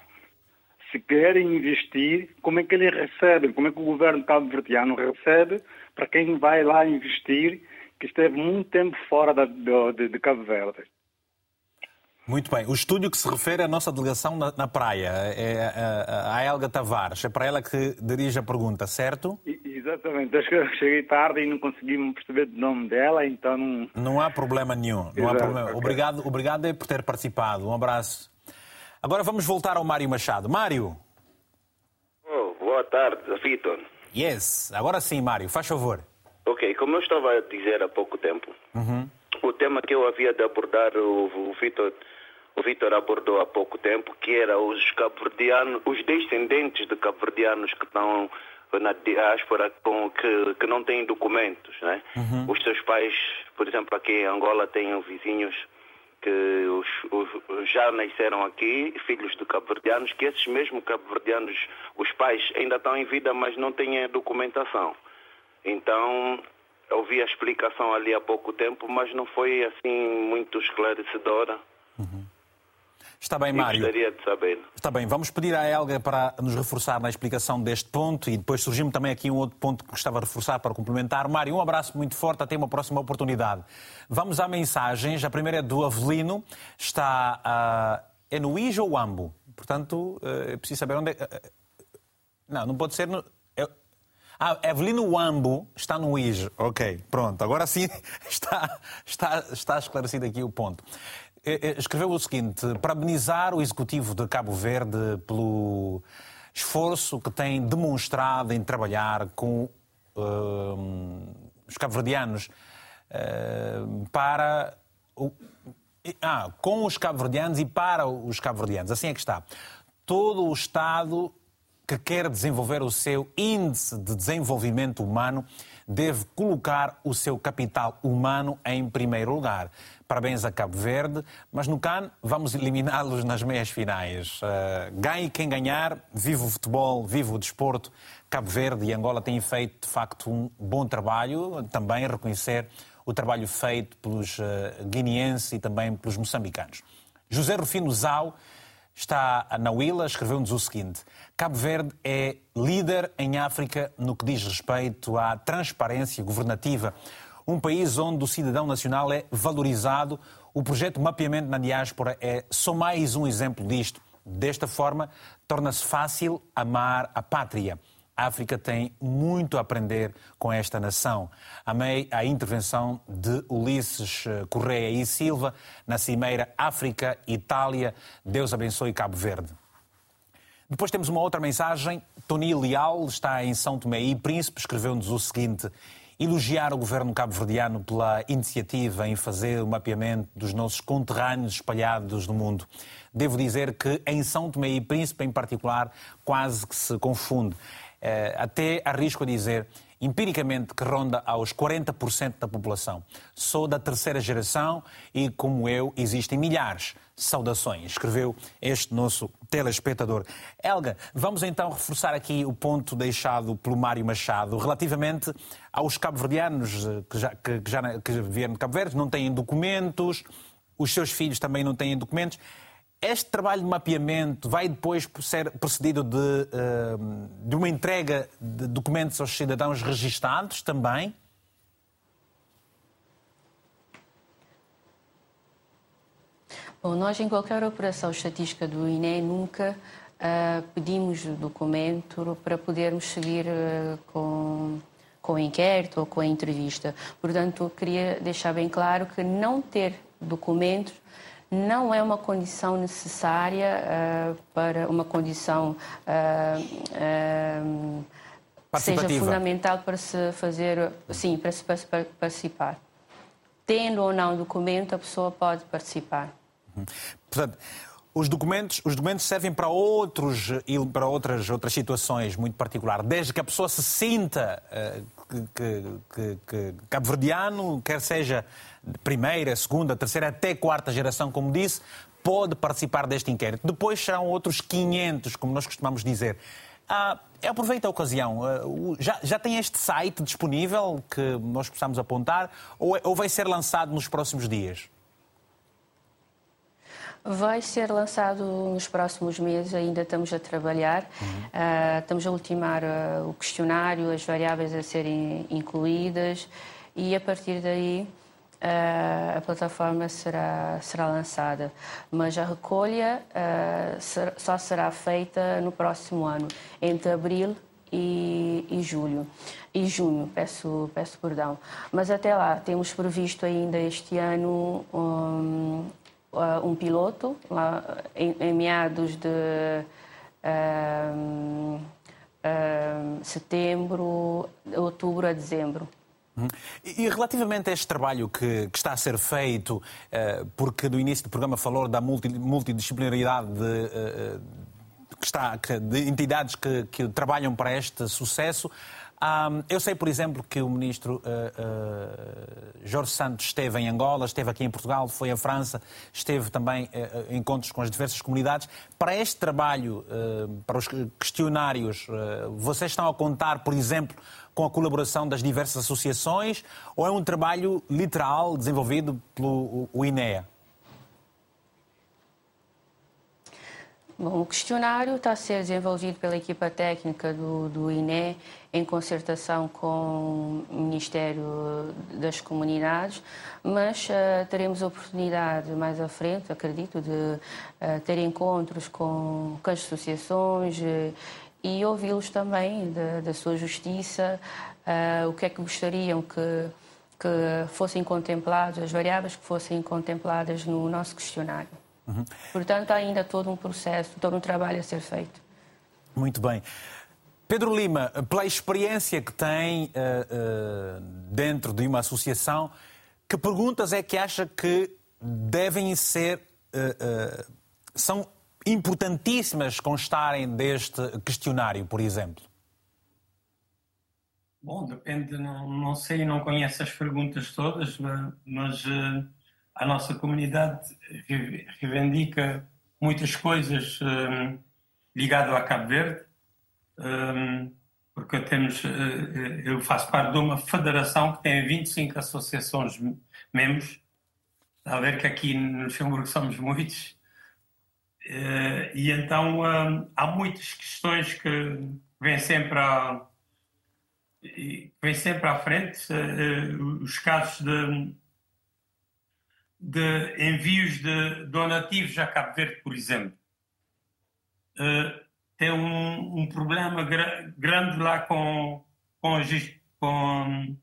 se querem investir, como é que eles recebem, como é que o governo cabo-verdiano recebe para quem vai lá investir que esteve muito tempo fora da, de, de, Cabo Verde. Muito bem. O estúdio que se refere à nossa delegação na, na praia, é a, a Elga Tavares. É para ela que dirige a pergunta, certo? Exatamente. Acho que eu cheguei tarde e não consegui me perceber o nome dela, então não... Não há problema nenhum. Não há problema. Okay. Obrigado, obrigado por ter participado. Um abraço. Agora vamos voltar ao Mário Machado. Mário. Oh, boa tarde, Vitor. Yes. Agora sim, Mário. Faz favor. Ok, como eu estava a dizer há pouco tempo, uhum. o tema que eu havia de abordar, o, o Vitor o Vitor abordou há pouco tempo, que era os cabo-verdianos, os descendentes de cabo-verdianos que estão na diáspora com, que, que não têm documentos. Né? Uhum. Os seus pais, por exemplo, aqui em Angola, têm vizinhos que os, os, já nasceram aqui, filhos de cabo-verdianos, que esses mesmos cabo-verdianos, os pais ainda estão em vida, mas não têm documentação. Então, ouvi a explicação ali há pouco tempo, mas não foi assim muito esclarecedora. Uhum. Está bem, Mário. gostaria de saber. Está bem, vamos pedir à Helga para nos reforçar na explicação deste ponto e depois surgiu-me também aqui um outro ponto que gostava de reforçar para complementar. Mário, um abraço muito forte, até uma próxima oportunidade. Vamos à mensagens. A primeira é do Avelino, está uh, é no IJ ou Ambo? Portanto, uh, preciso saber onde é. Uh, não, não pode ser no. Ah, Evelino Wambo está no IJ. Ok, pronto. Agora sim está, está, está esclarecido aqui o ponto. É, é, escreveu o seguinte: parabenizar o Executivo de Cabo Verde pelo esforço que tem demonstrado em trabalhar com uh, os cabo-verdianos uh, para. O, ah, com os cabo-verdianos e para os cabo-verdianos. Assim é que está. Todo o Estado que quer desenvolver o seu índice de desenvolvimento humano deve colocar o seu capital humano em primeiro lugar. Parabéns a Cabo Verde, mas no CAN vamos eliminá-los nas meias finais. Uh, ganhe quem ganhar, viva o futebol, viva o desporto. Cabo Verde e Angola têm feito, de facto, um bom trabalho. Também reconhecer o trabalho feito pelos uh, guineenses e também pelos moçambicanos. José Rufino Zau está na Willa, escreveu-nos o seguinte: Cabo Verde é líder em África no que diz respeito à transparência governativa um país onde o cidadão nacional é valorizado. O projeto Mapeamento na Diáspora é só mais um exemplo disto. Desta forma, torna-se fácil amar a pátria. A África tem muito a aprender com esta nação. Amei a intervenção de Ulisses eh, Correia e Silva na cimeira África-Itália. Deus abençoe Cabo Verde. Depois temos uma outra mensagem. Tony Leal está em São Tomé e Príncipe, escreveu-nos o seguinte: elogiar o governo cabo-verdiano pela iniciativa em fazer o mapeamento dos nossos conterrâneos espalhados no mundo. Devo dizer que em São Tomé e Príncipe, em particular, quase que se confunde. Eh, até arrisco a dizer, empiricamente, que ronda aos 40% da população. Sou da terceira geração e, como eu, existem milhares. Saudações, escreveu este nosso telespectador. Helga, vamos então reforçar aqui o ponto deixado pelo Mário Machado relativamente aos cabo-verdianos eh, que, já, que, que, já, que vieram de Cabo Verde, não têm documentos, os seus filhos também não têm documentos. Este trabalho de mapeamento vai depois ser precedido de, eh, de uma entrega de documentos aos cidadãos registados também? Bom, nós em qualquer operação estatística do INE nunca uh, pedimos documento para podermos seguir uh, com, com o inquérito ou com a entrevista. Portanto, queria deixar bem claro que não ter documentos não é uma condição necessária uh, para uma condição uh, uh, seja fundamental para se fazer, sim, para se participar. Tendo ou não documento, a pessoa pode participar. Uhum. Portanto, os documentos, os documentos servem para, outros, para outras, outras situações muito particulares, desde que a pessoa se sinta que, que, que, que cabo-verdiano, quer seja primeira, segunda, terceira, até quarta geração, como disse, pode participar deste inquérito. Depois serão outros 500, como nós costumamos dizer. Ah, aproveita a ocasião. Ah, já, já tem este site disponível que nós possamos apontar ou, é, ou vai ser lançado nos próximos dias? Vai ser lançado nos próximos meses, ainda estamos a trabalhar. Uhum. Uh, estamos a ultimar uh, o questionário, as variáveis a serem incluídas e a partir daí uh, a plataforma será, será lançada. Mas a recolha ser, só será feita no próximo ano, entre abril e, e, julho e junho, peço, peço perdão. Mas até lá temos previsto ainda este ano um, uh, um piloto lá em, em meados de uh, uh, setembro, outubro a dezembro. Uhum. E relativamente a este trabalho que, que, está a ser feito, uh, porque no início do programa falou da multi, multidisciplinaridade de, que está, de entidades que, que, trabalham para este sucesso, um, eu sei, por exemplo, que o ministro uh, uh, Jorge Santos esteve em Angola, esteve aqui em Portugal, foi à França, esteve também uh, em encontros com as diversas comunidades. Para este trabalho, para os questionários, vocês estão a contar, por exemplo, com a colaboração das diversas associações ou é um trabalho literal desenvolvido pelo o INEA? Bom, o questionário está a ser desenvolvido pela equipa técnica do, do INE em concertação com o Ministério das Comunidades, mas uh, teremos oportunidade mais à frente, acredito, de uh, ter encontros com, com as associações uh, e ouvi-los também da, da, sua justiça, o que é que gostariam que, que fossem contemplados, as variáveis que fossem contempladas no nosso questionário. Uhum. Portanto, há ainda todo um processo, todo um trabalho a ser feito. Muito bem. Pedro Lima, pela experiência que tem uh, uh, dentro de uma associação, que perguntas é que acha que devem ser. Uh, são importantíssimas constarem deste questionário, por exemplo? Bom, depende, não, não sei, não conheço as perguntas todas, mas a nossa comunidade reivindica muitas coisas um, ligado a Cabo Verde, um, porque temos, uh, eu faço parte de uma federação que tem 25 associações membros, a ver que aqui no Luxemburgo somos muitos, uh, e então um, há muitas questões que vêm sempre a vem sempre à frente, os casos de de envios de donativos a Cabo Verde, por exemplo, uh, tem um, um problema gra grande lá com, com, com,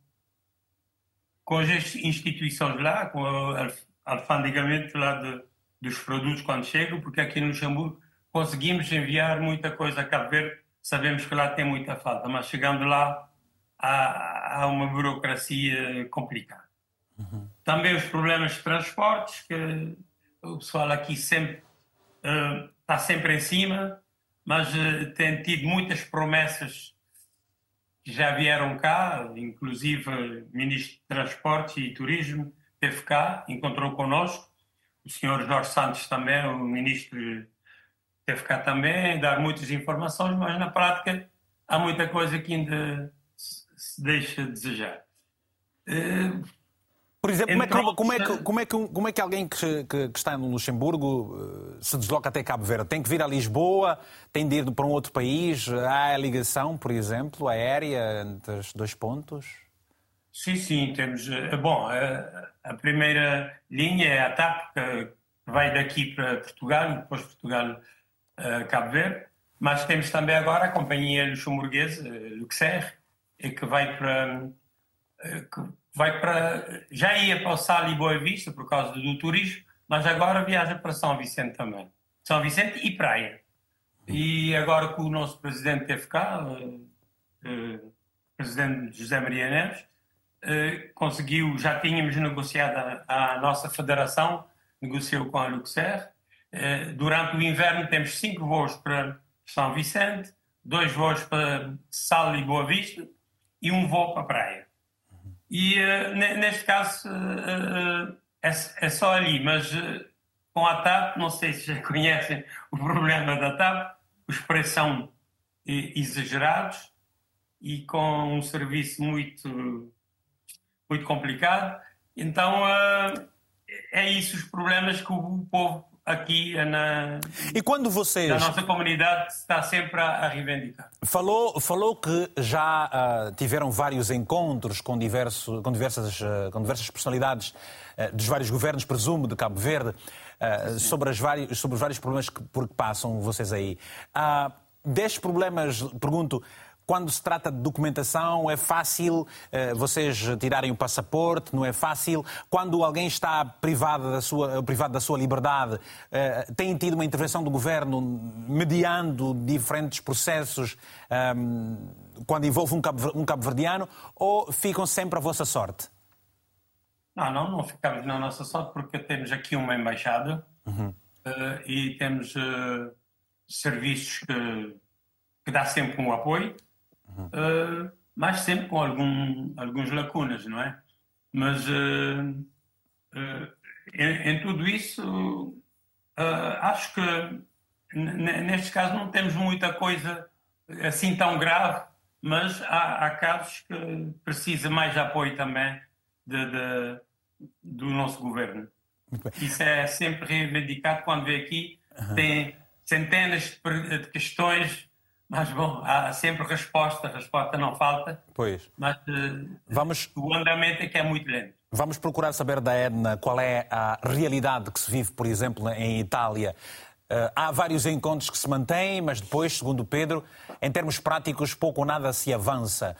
com as instituições lá, com o alfandegamento lá de, dos produtos quando chegam, porque aqui no Luxemburgo conseguimos enviar muita coisa a Cabo Verde, sabemos que lá tem muita falta, mas chegando lá há, há uma burocracia complicada. Uhum. Também os problemas de transportes, que o pessoal aqui sempre uh, está sempre em cima, mas uh, tem tido muitas promessas que já vieram cá, inclusive o Ministro de Transportes e Turismo esteve cá, encontrou connosco, o senhor Jorge Santos também, o Ministro esteve cá também, dar muitas informações, mas na prática há muita coisa que ainda se deixa desejar. Uh, por exemplo, como é, que, como, é que, como, é que, como é que alguém que, que, está no Luxemburgo eh, se desloca até Cabo Verde? Tem que vir a Lisboa? Tem de ir para um outro país? Há a ligação, por exemplo, aérea entre os dois pontos? Sim, sim, temos. Eh, bom, a, a primeira linha é a TAP, que vai daqui para Portugal, depois Portugal a Cabo Verde, mas temos também agora a companhia luxemburguesa, eh, Luxer, que vai para. Que vai para, já ia para o Sal e Boa Vista por causa do turismo, mas agora viaja para São Vicente também. São Vicente e Praia. E agora que o nosso presidente teve cá, uh, uh, presidente José Maria Neves, uh, conseguiu, já tínhamos negociado a, a, nossa federação, negociou com a Luxer. durante o inverno temos cinco voos para São Vicente, dois voos para Sal e Boa Vista e um voo para Praia. E uh, neste caso uh, é, é, só ali, mas com a TAP, não sei se já conhecem o problema da TAP, os preços são exagerados e com um serviço muito, muito complicado. Então é isso os problemas que o povo aqui na, e quando vocês... na nossa comunidade está sempre a, a reivindicar. Falou, falou que já uh, tiveram vários encontros com, diverso, com, diversas, uh, com diversas personalidades uh, dos vários governos, presumo, de Cabo Verde, sobre, as vários, sobre os vários problemas que, por que passam vocês aí. Uh, destes problemas, pergunto, quando se trata de documentação, é fácil uh, vocês tirarem o passaporte, não é fácil. Quando alguém está privado da sua, privado da sua liberdade, uh, tem tido uma intervenção do governo mediando diferentes processos um, ehm, quando envolve um cabo-verdiano, um cabo ou ficam sempre à vossa sorte? Não, não, não ficamos na nossa sorte porque temos aqui uma embaixada uhum. uh, e temos serviços que, que dá sempre um apoio uh, mas sempre com algum, alguns lacunas, não é? Mas uh, em, em, tudo isso, acho que neste caso não temos muita coisa assim tão grave, mas há, há casos que precisa mais apoio também de, de, do nosso governo. Isso é sempre reivindicado quando vem aqui. Uhum. Tem centenas de questões, mas bom, há sempre resposta, resposta não falta. Pois. Mas Vamos... o andamento é que é muito lento. Vamos procurar saber da Edna qual é a realidade que se vive, por exemplo, em Itália. Uh, há vários encontros que se mantêm, mas depois, segundo Pedro, em termos práticos, pouco ou nada se avança.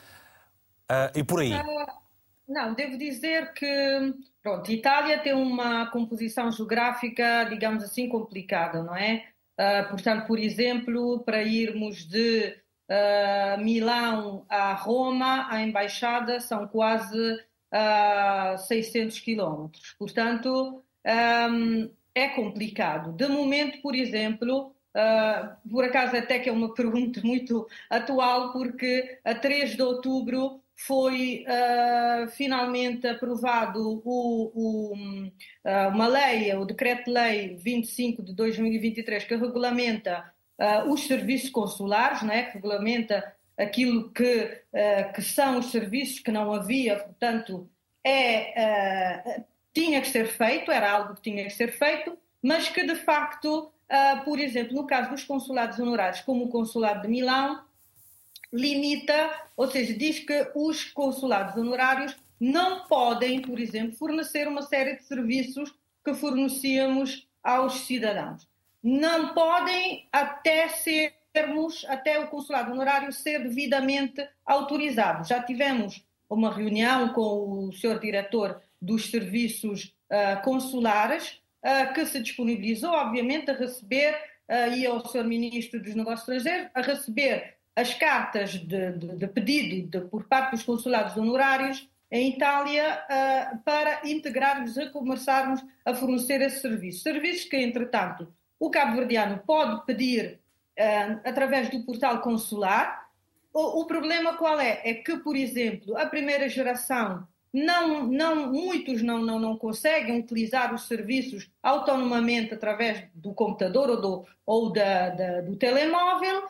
Uh, e por aí? Uh, não, devo dizer que, pronto, Itália tem uma composição geográfica, digamos assim, complicada, não é? Portanto, por exemplo, para irmos de Milão a Roma, a embaixada são quase a 600 quilómetros. Portanto, um, é complicado. De momento, por exemplo, uh, por acaso até que é uma pergunta muito atual, porque a 3 de outubro foi uh, finalmente aprovado o, o, uh, uma lei, o Decreto-Lei 25 de 2023, que regulamenta os serviços consulares, né, que regulamenta aquilo que, uh, que são os serviços que não havia, portanto, é, uh, tinha que ser feito, era algo que tinha que ser feito, mas que de facto, uh, por exemplo, no caso dos consulados honorários, como o consulado de Milão, limita, ou seja, diz que os consulados honorários não podem, por exemplo, fornecer uma série de serviços que fornecíamos aos cidadãos. Não podem até ser termos até o consulado honorário ser devidamente autorizado. Já tivemos uma reunião com o senhor diretor dos serviços uh, consulares, uh, que se disponibilizou, obviamente, a receber, uh, e ao senhor ministro dos Negócios Estrangeiros, a receber as cartas de, de, de pedido de, por parte dos consulados honorários em Itália uh, para integrarmos, recomeçarmos a fornecer esse serviço. Serviços que, entretanto, o cabo-verdiano pode pedir uh, através do portal consular. O, o, problema qual é? É que, por exemplo, a primeira geração, não, não, muitos não, não, não conseguem utilizar os serviços autonomamente através do computador ou do, ou da, da, do telemóvel,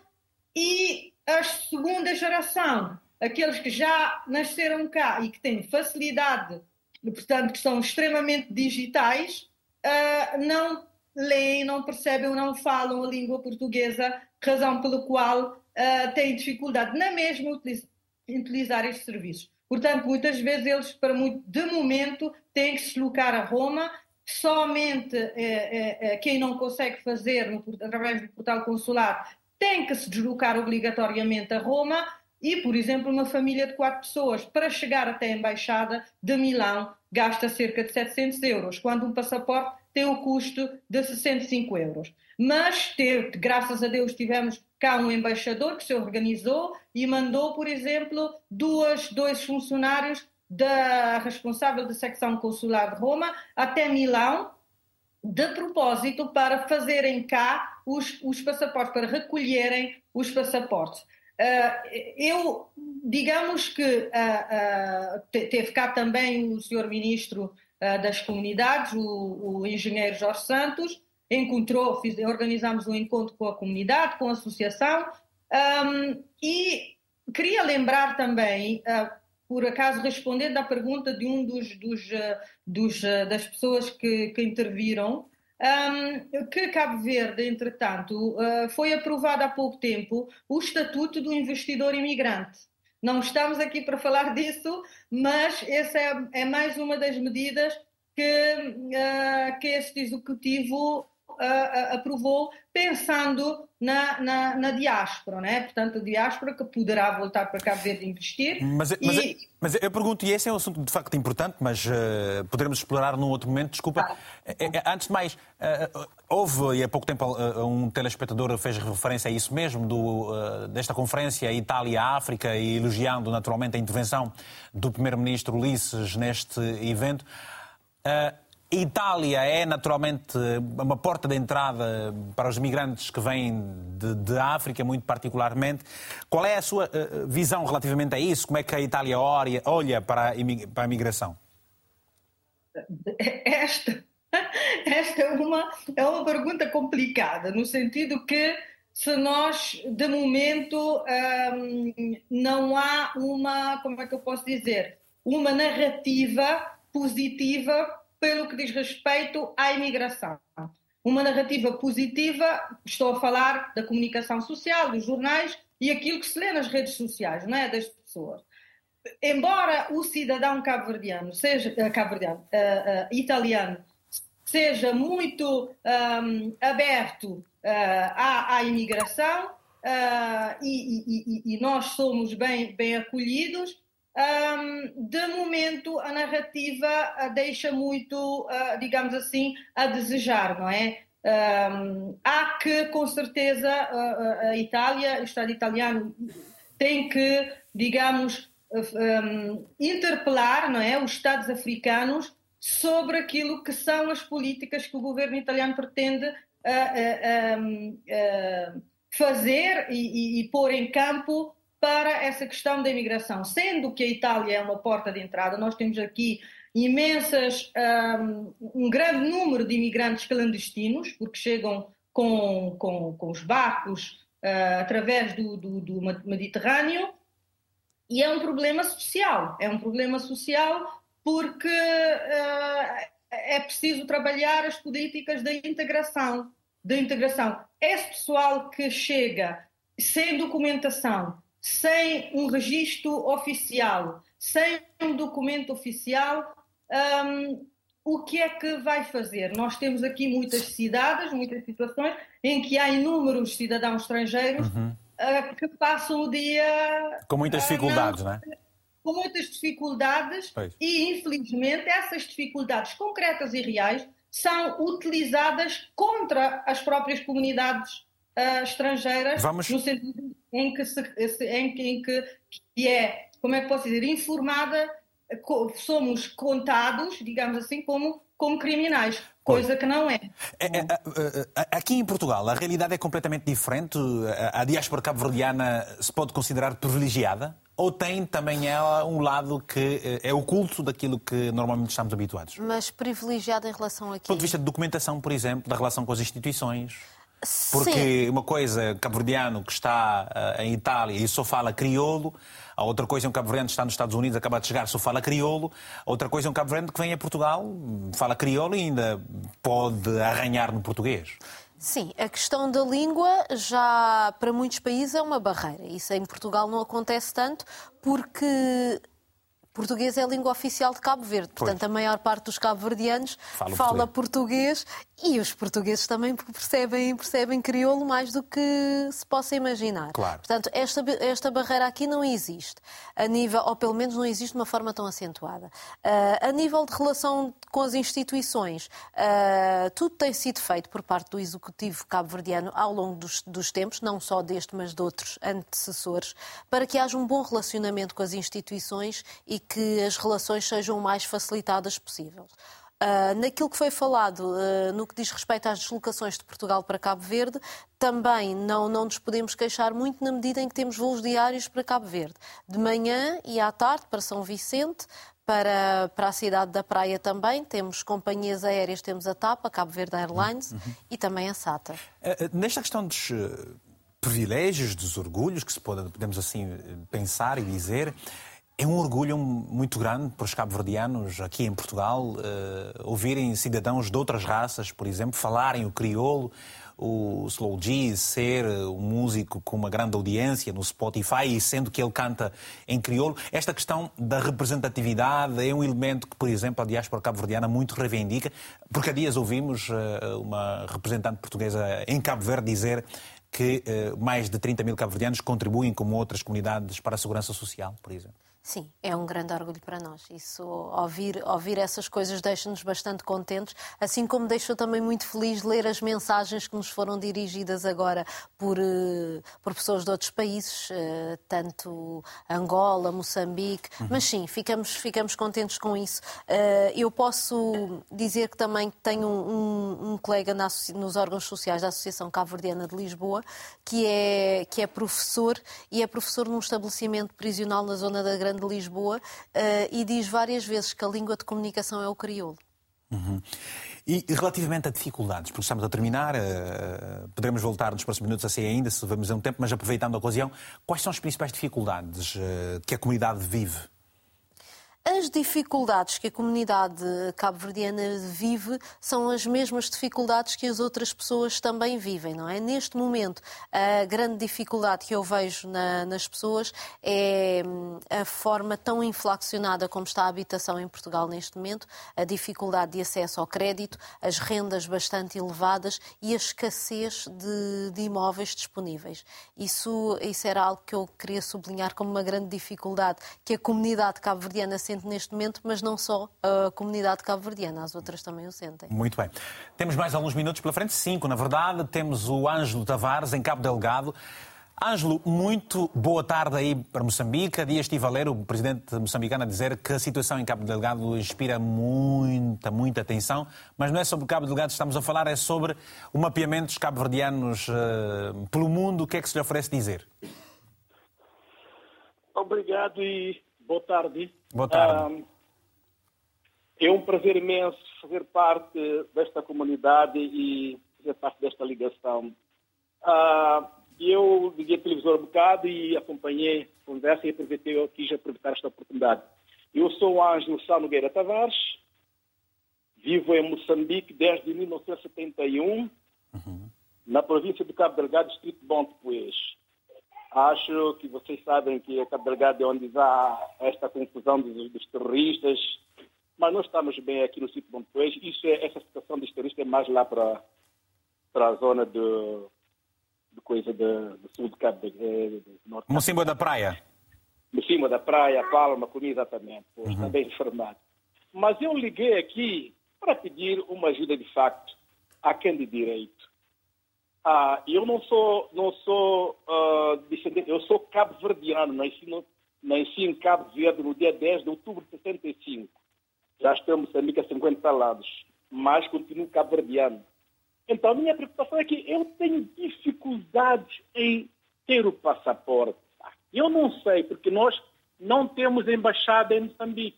e a segunda geração, aqueles que já nasceram cá e que têm facilidade, portanto, que são extremamente digitais, uh, não leem, não percebem não falam a língua portuguesa, razão pela qual uh, têm dificuldade na mesma em utilizar estes serviços. Portanto, muitas vezes eles, para muito, de momento, têm que se deslocar a Roma. Somente eh, eh, eh, quem não consegue fazer no, através do portal consular tem que se deslocar obrigatoriamente a Roma e, por exemplo, uma família de quatro pessoas, para chegar até a Embaixada de Milão, gasta cerca de 700 euros, quando um passaporte tem o custo de 65 euros. Mas, ter, graças a Deus, tivemos cá um embaixador que se organizou e mandou, por exemplo, duas, dois funcionários da responsável da secção consular de Roma até Milão, de propósito para fazerem cá os, os passaportes, para recolherem os passaportes. Uh, eu, digamos que uh, uh, teve cá também o senhor ministro das comunidades, o, o, engenheiro Jorge Santos, encontrou, fiz, organizamos um encontro com a comunidade, com a associação, um, e queria lembrar também, por acaso respondendo à pergunta de um dos, dos, uh, dos das pessoas que, que interviram, um, que Cabo Verde, entretanto, foi aprovado há pouco tempo o Estatuto do Investidor Imigrante. Não estamos aqui para falar disso, mas essa é, é mais uma das medidas que, uh, que este executivo uh, aprovou pensando na, na, na, diáspora, né? portanto, a diáspora que poderá voltar para Cabo Verde investir. Mas, mas, e... mas eu pergunto, e esse é um assunto de facto importante, mas uh, poderemos explorar num outro momento. Desculpa, antes de mais, uh, houve, e há pouco tempo, uh, um telespectador fez referência a isso mesmo, do, desta conferência Itália-África, e elogiando naturalmente a intervenção do Primeiro-Ministro Ulisses neste evento. Uh, Itália é naturalmente uma porta de entrada para os migrantes que vêm de, de, África, muito particularmente. Qual é a sua uh, visão relativamente a isso? Como é que a Itália olha, para, a imigração? Esta, esta é, uma, é uma pergunta complicada, no sentido que se nós, de momento, um, não há uma, como é que eu posso dizer, uma narrativa positiva pelo que diz respeito à imigração. uma narrativa positiva, estou a falar da comunicação social, dos jornais e aquilo que se lê nas redes sociais, não é? Das pessoas. Embora o cidadão cabo-verdiano seja uh, cabo-verdiano, uh, uh, italiano seja muito um, aberto à, à, imigração e, e, e, nós somos bem, bem acolhidos, um, de momento a narrativa deixa muito, digamos assim, a desejar, não é? Um, há que, com certeza, a, a Itália, o Estado italiano tem que, digamos, um, interpelar não é, os Estados africanos sobre aquilo que são as políticas que o governo italiano pretende uh, uh, uh, fazer e, e, e pôr em campo para essa questão da imigração. Sendo que a Itália é uma porta de entrada, nós temos aqui imensas, um, um grande número de imigrantes clandestinos, porque chegam com, com, com os barcos uh, através do, do, do, Mediterrâneo, e é um problema social. É um problema social porque uh, é preciso trabalhar as políticas da integração. Da integração. Esse pessoal que chega sem documentação, sem um registro oficial, sem um documento oficial, um, o que é que vai fazer? Nós temos aqui muitas cidades, muitas situações em que há inúmeros cidadãos estrangeiros uhum. uh, que passam o dia. Com muitas dificuldades, não, não é? Com muitas dificuldades pois. e, infelizmente, essas dificuldades concretas e reais são utilizadas contra as próprias comunidades uh, estrangeiras, Vamos... no sentido em que, se, em, que, em que, que é, como é que posso dizer, informada somos contados, digamos assim, como, como criminais, coisa que não é. É, é. é, é. Aqui em Portugal, a realidade é completamente diferente. A diáspora cabo-verdiana se pode considerar privilegiada? Ou tem também ela um lado que eh, é oculto daquilo que normalmente estamos habituados? Mas privilegiada em relação a quê? Do ponto de vista de documentação, por exemplo, da relação com as instituições. Porque Sim. uma coisa, cabo-verdiano que está uh, em Itália e só fala crioulo, a outra coisa é um cabo-verdiano que está nos Estados Unidos, acaba de chegar, só fala crioulo, a outra coisa é um cabo-verdiano que vem a Portugal, fala crioulo e ainda pode arranhar no português. Sim, a questão da língua já para muitos países é uma barreira. Isso em Portugal não acontece tanto porque português é a língua oficial de Cabo Verde. Portanto, pois. a maior parte dos cabo-verdianos fala, português. português. e os portugueses também percebem, percebem crioulo mais do que se possa imaginar. Claro. Portanto, esta, esta barreira aqui não existe, a nível, ou pelo menos não existe de uma forma tão acentuada. Uh, a nível de relação com as instituições, uh, tudo tem sido feito por parte do Executivo cabo-verdiano ao longo dos, dos tempos, não só deste, mas de outros antecessores, para que haja um bom relacionamento com as instituições e que as relações sejam o mais facilitadas possível. Uh, naquilo que foi falado uh, no que diz respeito às deslocações de Portugal para Cabo Verde, também não, não nos podemos queixar muito na medida em que temos voos diários para Cabo Verde. De manhã e à tarde para São Vicente, para, para a cidade da Praia também. Temos companhias aéreas, temos a TAP, a Cabo Verde Airlines uhum. e também a SATA. Uh, nesta questão dos privilégios, dos orgulhos, que se pode, podemos assim pensar e dizer, é um orgulho muito grande para os cabo-verdianos aqui em Portugal uh, ouvirem cidadãos de outras raças, por exemplo, falarem o crioulo, o Slow G ser um músico com uma grande audiência no Spotify e sendo que ele canta em crioulo. Esta questão da representatividade é um elemento que, por exemplo, a diáspora cabo-verdiana muito reivindica, porque há dias ouvimos uh, uma representante portuguesa em Cabo Verde dizer que uh, mais de 30 mil cabo-verdianos contribuem, como outras comunidades, para a segurança social, por exemplo. Sim, é um grande orgulho para nós. Isso, ouvir, ouvir essas coisas deixa-nos bastante contentes, assim como deixou também muito feliz ler as mensagens que nos foram dirigidas agora por, eh, por pessoas de outros países, eh, tanto Angola, Moçambique, uhum. mas sim, ficamos, ficamos contentes com isso. Eh, eu posso dizer que também tenho um, um colega na, nos órgãos sociais da Associação Cabo-Verdiana de Lisboa, que é, que é professor e é professor num estabelecimento prisional na zona da Grande de Lisboa uh, e diz várias vezes que a língua de comunicação é o crioulo. Uhum. E relativamente a dificuldades, porque estamos a terminar, uh, poderemos voltar nos próximos minutos assim ainda, se vamos a um tempo, mas aproveitando a ocasião, quais são as principais dificuldades uh, que a comunidade vive? As dificuldades que a comunidade cabo-verdiana vive são as mesmas dificuldades que as outras pessoas também vivem, não é? Neste momento, a grande dificuldade que eu vejo na, nas pessoas é hum, a forma tão inflacionada como está a habitação em Portugal neste momento, a dificuldade de acesso ao crédito, as rendas bastante elevadas e a escassez de, de imóveis disponíveis. Isso, isso era algo que eu queria sublinhar como uma grande dificuldade que a comunidade cabo-verdiana sente neste momento, mas não só a comunidade cabo-verdiana, as outras também o sentem. Muito bem. Temos mais alguns minutos pela frente, cinco, na verdade. Temos o Ângelo Tavares, em Cabo Delgado. Ângelo, muito boa tarde aí para Moçambique. Dia estive a ler o presidente moçambicano a dizer que a situação em Cabo Delgado inspira muita, muita atenção, mas não é sobre Cabo Delgado que estamos a falar, é sobre o mapeamento dos cabo-verdianos uh, pelo mundo. O que é que se lhe oferece dizer? Obrigado e boa tarde. Boa tarde. é um prazer imenso fazer parte desta comunidade e fazer parte desta ligação. Uh, eu liguei a televisão um bocado e acompanhei a conversa e aproveitei, eu quis aproveitar esta oportunidade. Eu sou o Ângelo Sá Nogueira Tavares, vivo em Moçambique desde 1971, uhum. na província do Cabo Delgado, distrito de Bom Depois. Acho que vocês sabem que é Cabo Delgado é onde há esta confusão dos, dos terroristas, mas nós estamos bem aqui no sítio de Bom Depois. Isso é, essa situação dos terroristas é mais lá para, para a zona do de coisa do, do sul de Cabo de, de, de Norte. Mocimba da Praia. Mocimba da Praia, Palma, comi exatamente, pois, uhum. está bem informado. Mas eu liguei aqui para pedir uma ajuda de facto a quem de direito. Ah, eu não sou, não sou uh, descendente, eu sou cabo-verdiano, nasci, nasci em Cabo Verde no dia 10 de outubro de 65. Já Moçambique há 50 anos, mas continuo cabo-verdiano. Então, a minha preocupação é que eu tenho dificuldades em ter o passaporte. Eu não sei, porque nós não temos embaixada em Moçambique.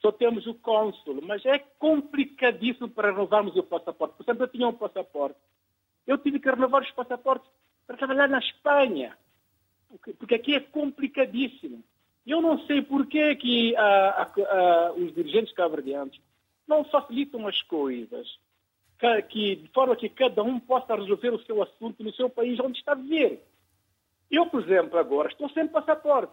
Só temos o cônsul, mas é complicadíssimo para renovarmos o passaporte. Por exemplo, eu tinha um passaporte. Eu tive que renovar os passaportes para trabalhar na Espanha, porque aqui é complicadíssimo. Eu não sei por que, que ah, ah, os dirigentes cabo-verdianos não facilitam as coisas que, de forma que cada um possa resolver o seu assunto no seu país onde está a viver. Eu, por exemplo, agora estou sem passaporte.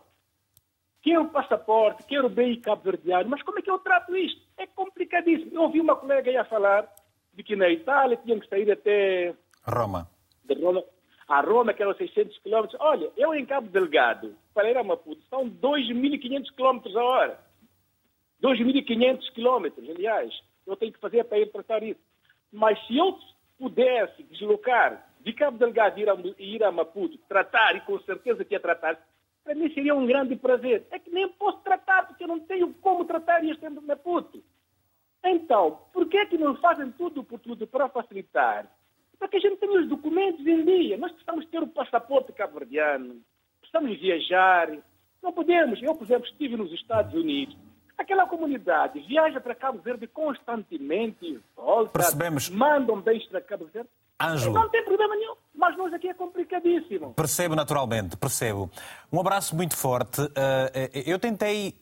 Quero passaporte, quero bem cabo-verdiano, mas como é que eu trato isto? É complicadíssimo. Eu ouvi uma colega aí a falar de que na Itália tinham que sair até... Roma. De Roma a Roma, que eram 600 quilômetros. Olha, eu em Cabo Delgado, para ir a Maputo, são 2.500 quilômetros a hora. 2.500 quilômetros, aliás. Eu tenho que fazer para ir tratar isso. Mas se eu pudesse deslocar de Cabo Delgado ir a, ir a Maputo, tratar, e com certeza que ia tratar, para mim seria um grande prazer. É que nem posso tratar, porque eu não tenho como tratar isto em Maputo. Então, por que é que não fazem tudo por tudo para facilitar? Para que a gente tenha os documentos em dia. Nós precisamos ter o passaporte cabo-verdiano, precisamos viajar. Não podemos. Eu, por exemplo, estive nos Estados Unidos Aquela comunidade viaja para Cabo Verde constantemente, volta, Percebemos. mandam bens para Cabo Verde. Ângelo. Não tem problema nenhum, mas nós aqui é complicadíssimo. Percebo naturalmente, percebo. Um abraço muito forte. Eh, eh, eu tentei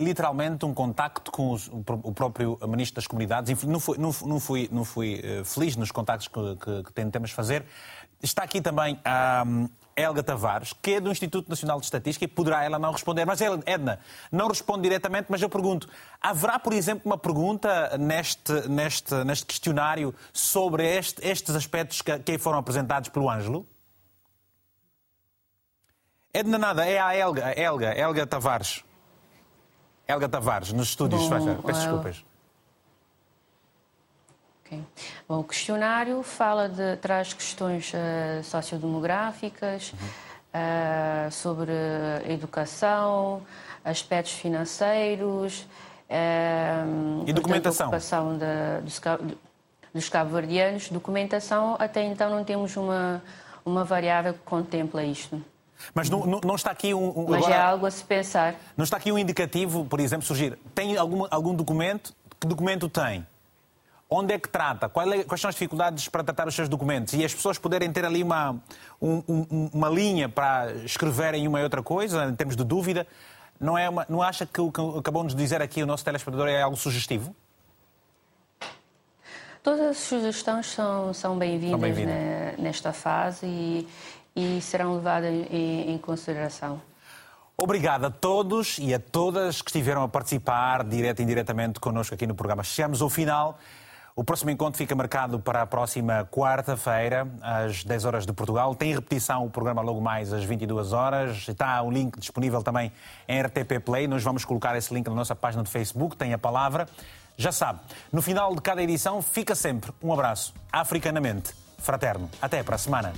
literalmente um contacto com o próprio Ministro das Comunidades. Não fui, não fui, não fui eh, feliz nos contactos que, que, que tentamos fazer. Está aqui também a Helga Tavares, que é do Instituto Nacional de Estatística, e poderá ela não responder. Mas, Edna, não responde diretamente, mas eu pergunto: haverá, por exemplo, uma pergunta neste, neste, neste questionário sobre este, estes aspectos que, que foram apresentados pelo Ângelo? Edna, nada, é a Helga, Helga, Helga Tavares. Helga Tavares, nos estúdios, Bom, Peço desculpas. Okay. Bom, o questionário fala de, traz questões uh, sociodemográficas, uhum. uh, sobre educação, aspectos financeiros, uh, e documentação. Portanto, a dos, dos cabo-verdianos. Documentação, até então não temos uma, uma variável que contempla isto. Mas não, não, está aqui um. um Mas agora, é algo a se pensar. Não está aqui um indicativo, por exemplo, surgir. Tem algum, algum documento? Que documento tem? Onde é que trata, é, quais são as dificuldades para tratar os seus documentos e as pessoas poderem ter ali uma, um, um, uma linha para escreverem uma e outra coisa, em termos de dúvida. Não, é uma, não acha que o que acabou de dizer aqui o nosso telespectador é algo sugestivo? Todas as sugestões são, são bem-vindas bem nesta fase e, e serão levadas em, em consideração. Obrigado a todos e a todas que estiveram a participar, direto e indiretamente, connosco aqui no programa. Chegamos ao final. O próximo encontro fica marcado para a próxima quarta-feira, às 10 horas de Portugal. Tem repetição o programa logo mais às 22 horas. Está o link disponível também em RTP Play. Nós vamos colocar esse link na nossa página de Facebook. Tem a palavra. Já sabe, no final de cada edição fica sempre um abraço africanamente fraterno. Até para a semana.